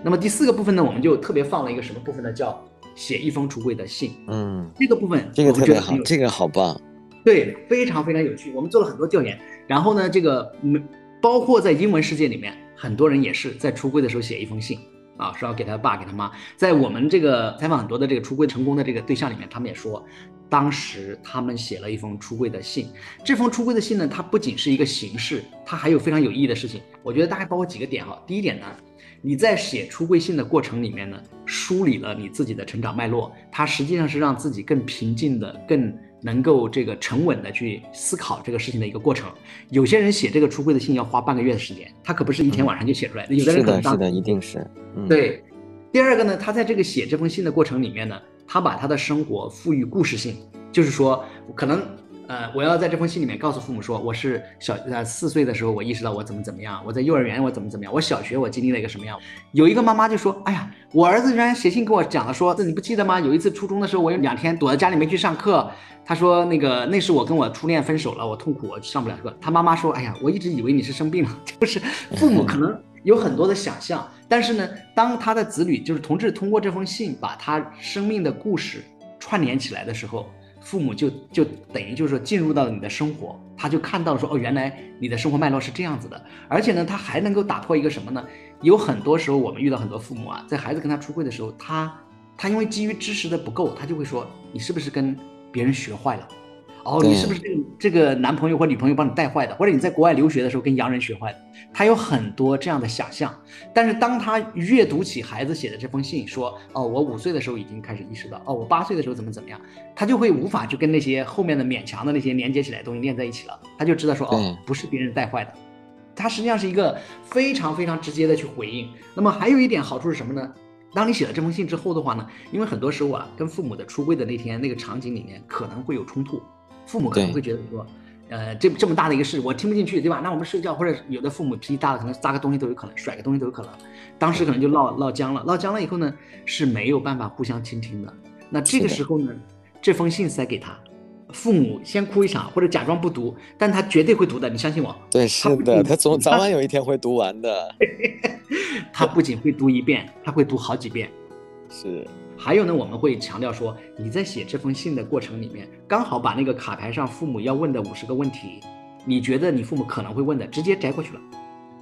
那么第四个部分呢，我们就特别放了一个什么部分呢？叫写一封出柜的信。嗯，这个部分这个特别好，这个好棒。对，非常非常有趣。我们做了很多调研，然后呢，这个没包括在英文世界里面，很多人也是在出柜的时候写一封信。啊，是要给他爸给他妈，在我们这个采访很多的这个出柜成功的这个对象里面，他们也说，当时他们写了一封出柜的信。这封出柜的信呢，它不仅是一个形式，它还有非常有意义的事情。我觉得大概包括几个点哈。第一点呢，你在写出柜信的过程里面呢，梳理了你自己的成长脉络，它实际上是让自己更平静的、更。能够这个沉稳的去思考这个事情的一个过程。有些人写这个出柜的信要花半个月的时间，他可不是一天晚上就写出来的。有的人可能是的，一定是。对。第二个呢，他在这个写这封信的过程里面呢，他把他的生活赋予故事性，就是说可能。呃，我要在这封信里面告诉父母说，我是小呃四岁的时候，我意识到我怎么怎么样，我在幼儿园我怎么怎么样，我小学我经历了一个什么样。有一个妈妈就说，哎呀，我儿子居然写信给我讲了，说这你不记得吗？有一次初中的时候，我有两天躲在家里没去上课。他说那个那是我跟我初恋分手了，我痛苦，我上不了课。他妈妈说，哎呀，我一直以为你是生病了，就是父母可能有很多的想象，但是呢，当他的子女就是同志通过这封信把他生命的故事串联起来的时候。父母就就等于就是说进入到了你的生活，他就看到说哦，原来你的生活脉络是这样子的，而且呢，他还能够打破一个什么呢？有很多时候我们遇到很多父母啊，在孩子跟他出柜的时候，他他因为基于知识的不够，他就会说你是不是跟别人学坏了？哦，你是不是这个这个男朋友或女朋友帮你带坏的？或者你在国外留学的时候跟洋人学坏的？他有很多这样的想象。但是当他阅读起孩子写的这封信，说哦，我五岁的时候已经开始意识到，哦，我八岁的时候怎么怎么样，他就会无法去跟那些后面的勉强的那些连接起来的东西连在一起了。他就知道说哦，不是别人带坏的。他实际上是一个非常非常直接的去回应。那么还有一点好处是什么呢？当你写了这封信之后的话呢，因为很多时候啊，跟父母的出柜的那天那个场景里面可能会有冲突。父母可能会觉得说，呃，这这么大的一个事，我听不进去，对吧？那我们睡觉，或者有的父母脾气大了，可能砸个东西都有可能，甩个东西都有可能。当时可能就闹闹僵了，闹僵了以后呢，是没有办法互相倾听的。那这个时候呢，这封信塞给他，父母先哭一场，或者假装不读，但他绝对会读的，你相信我。对，是的，他总早晚有一天会读完的。他不仅会读一遍，他会读好几遍。是。还有呢，我们会强调说，你在写这封信的过程里面，刚好把那个卡牌上父母要问的五十个问题，你觉得你父母可能会问的，直接摘过去了，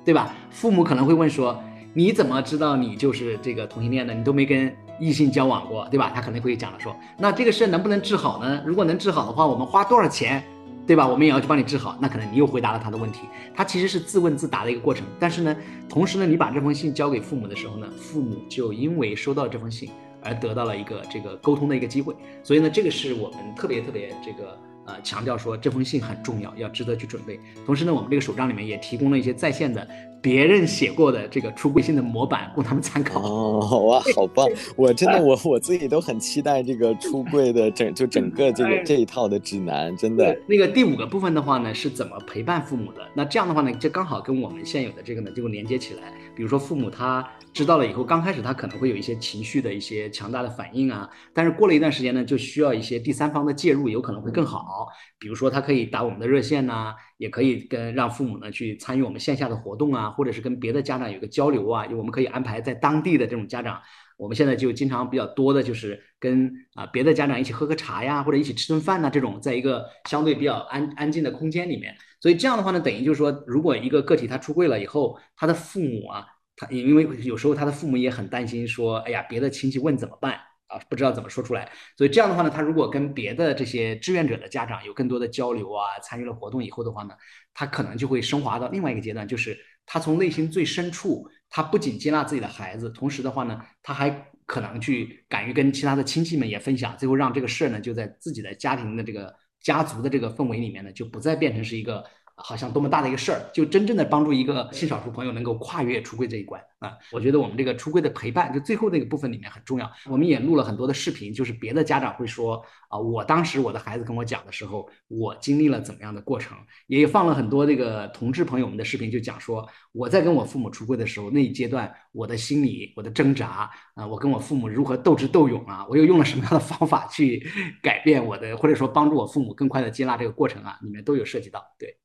对吧？父母可能会问说，你怎么知道你就是这个同性恋的？你都没跟异性交往过，对吧？他可能会讲了说，那这个事能不能治好呢？如果能治好的话，我们花多少钱，对吧？我们也要去帮你治好。那可能你又回答了他的问题，他其实是自问自答的一个过程。但是呢，同时呢，你把这封信交给父母的时候呢，父母就因为收到这封信。而得到了一个这个沟通的一个机会，所以呢，这个是我们特别特别这个呃强调说这封信很重要，要值得去准备。同时呢，我们这个手账里面也提供了一些在线的别人写过的这个出柜信的模板，供他们参考。哦，哇，好棒！我真的我我自己都很期待这个出柜的整 就整个这个这一套的指南，真的。那个第五个部分的话呢，是怎么陪伴父母的？那这样的话呢，就刚好跟我们现有的这个呢就连接起来。比如说父母他。知道了以后，刚开始他可能会有一些情绪的一些强大的反应啊，但是过了一段时间呢，就需要一些第三方的介入，有可能会更好。比如说他可以打我们的热线呐，也可以跟让父母呢去参与我们线下的活动啊，或者是跟别的家长有个交流啊，我们可以安排在当地的这种家长，我们现在就经常比较多的就是跟啊别的家长一起喝个茶呀，或者一起吃顿饭呐，这种在一个相对比较安安静的空间里面。所以这样的话呢，等于就是说，如果一个个体他出柜了以后，他的父母啊。他因为有时候他的父母也很担心，说，哎呀，别的亲戚问怎么办啊？不知道怎么说出来。所以这样的话呢，他如果跟别的这些志愿者的家长有更多的交流啊，参与了活动以后的话呢，他可能就会升华到另外一个阶段，就是他从内心最深处，他不仅接纳自己的孩子，同时的话呢，他还可能去敢于跟其他的亲戚们也分享，最后让这个事儿呢，就在自己的家庭的这个家族的这个氛围里面呢，就不再变成是一个。好像多么大的一个事儿，就真正的帮助一个性少数朋友能够跨越出柜这一关啊！我觉得我们这个出柜的陪伴，就最后那个部分里面很重要。我们也录了很多的视频，就是别的家长会说啊，我当时我的孩子跟我讲的时候，我经历了怎么样的过程，也放了很多这个同志朋友们的视频，就讲说我在跟我父母出柜的时候那一阶段，我的心理我的挣扎啊，我跟我父母如何斗智斗勇啊，我又用了什么样的方法去改变我的，或者说帮助我父母更快的接纳这个过程啊，里面都有涉及到，对。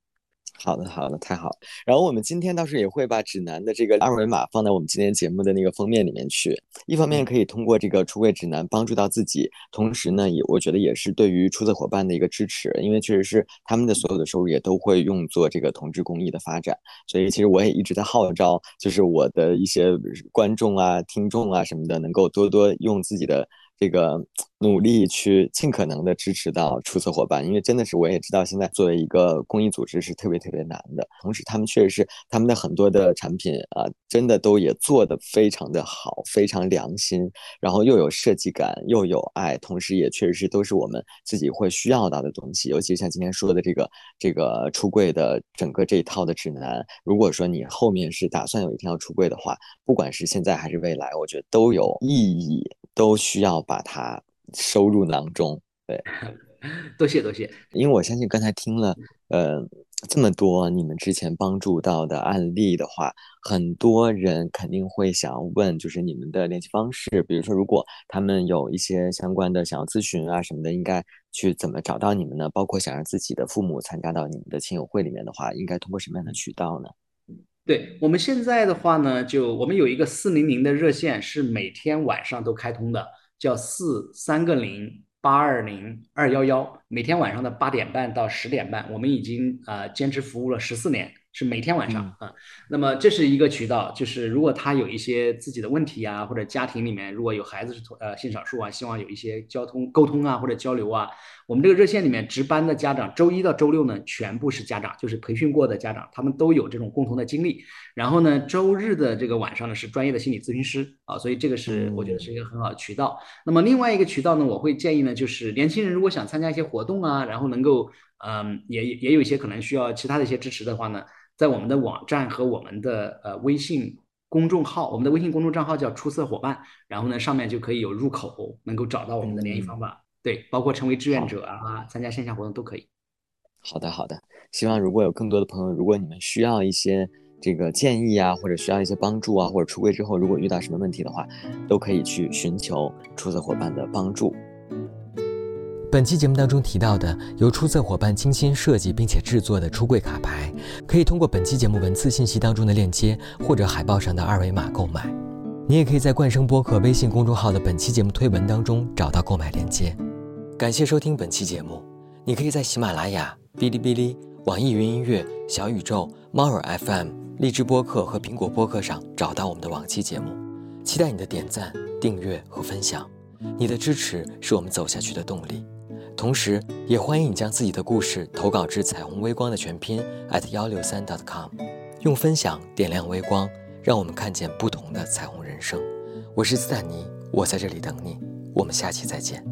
好的，好的，太好。然后我们今天倒是也会把指南的这个二维码放在我们今天节目的那个封面里面去。一方面可以通过这个出柜指南帮助到自己，同时呢，也我觉得也是对于出色伙伴的一个支持，因为确实是他们的所有的收入也都会用作这个同志公益的发展。所以其实我也一直在号召，就是我的一些观众啊、听众啊什么的，能够多多用自己的。这个努力去尽可能的支持到出色伙伴，因为真的是我也知道，现在作为一个公益组织是特别特别难的。同时，他们确实是他们的很多的产品啊，真的都也做的非常的好，非常良心，然后又有设计感，又有爱，同时也确实是都是我们自己会需要到的东西。尤其像今天说的这个这个出柜的整个这一套的指南，如果说你后面是打算有一天要出柜的话，不管是现在还是未来，我觉得都有意义。都需要把它收入囊中。对，多谢多谢。因为我相信刚才听了，呃，这么多你们之前帮助到的案例的话，很多人肯定会想要问，就是你们的联系方式。比如说，如果他们有一些相关的想要咨询啊什么的，应该去怎么找到你们呢？包括想让自己的父母参加到你们的亲友会里面的话，应该通过什么样的渠道呢？对我们现在的话呢，就我们有一个四零零的热线，是每天晚上都开通的，叫四三个零八二零二幺幺，每天晚上的八点半到十点半，我们已经呃坚持服务了十四年。是每天晚上啊，那么这是一个渠道，就是如果他有一些自己的问题啊，或者家庭里面如果有孩子是呃性少数啊，希望有一些交通沟通啊或者交流啊，我们这个热线里面值班的家长，周一到周六呢全部是家长，就是培训过的家长，他们都有这种共同的经历。然后呢，周日的这个晚上呢是专业的心理咨询师啊，所以这个是我觉得是一个很好的渠道。那么另外一个渠道呢，我会建议呢，就是年轻人如果想参加一些活动啊，然后能够嗯也也有一些可能需要其他的一些支持的话呢。在我们的网站和我们的呃微信公众号，我们的微信公众账号叫出色伙伴，然后呢上面就可以有入口，能够找到我们的联系方法。对，包括成为志愿者啊，参加线下活动都可以。好的，好的。希望如果有更多的朋友，如果你们需要一些这个建议啊，或者需要一些帮助啊，或者出柜之后如果遇到什么问题的话，都可以去寻求出色伙伴的帮助。本期节目当中提到的由出色伙伴精心设计并且制作的出柜卡牌，可以通过本期节目文字信息当中的链接或者海报上的二维码购买。你也可以在冠生播客微信公众号的本期节目推文当中找到购买链接。感谢收听本期节目，你可以在喜马拉雅、哔哩哔哩、网易云音乐、小宇宙、猫耳 FM、荔枝播客和苹果播客上找到我们的往期节目。期待你的点赞、订阅和分享，你的支持是我们走下去的动力。同时，也欢迎你将自己的故事投稿至彩虹微光的全拼 at 幺六三 dot com，用分享点亮微光，让我们看见不同的彩虹人生。我是斯坦尼，我在这里等你，我们下期再见。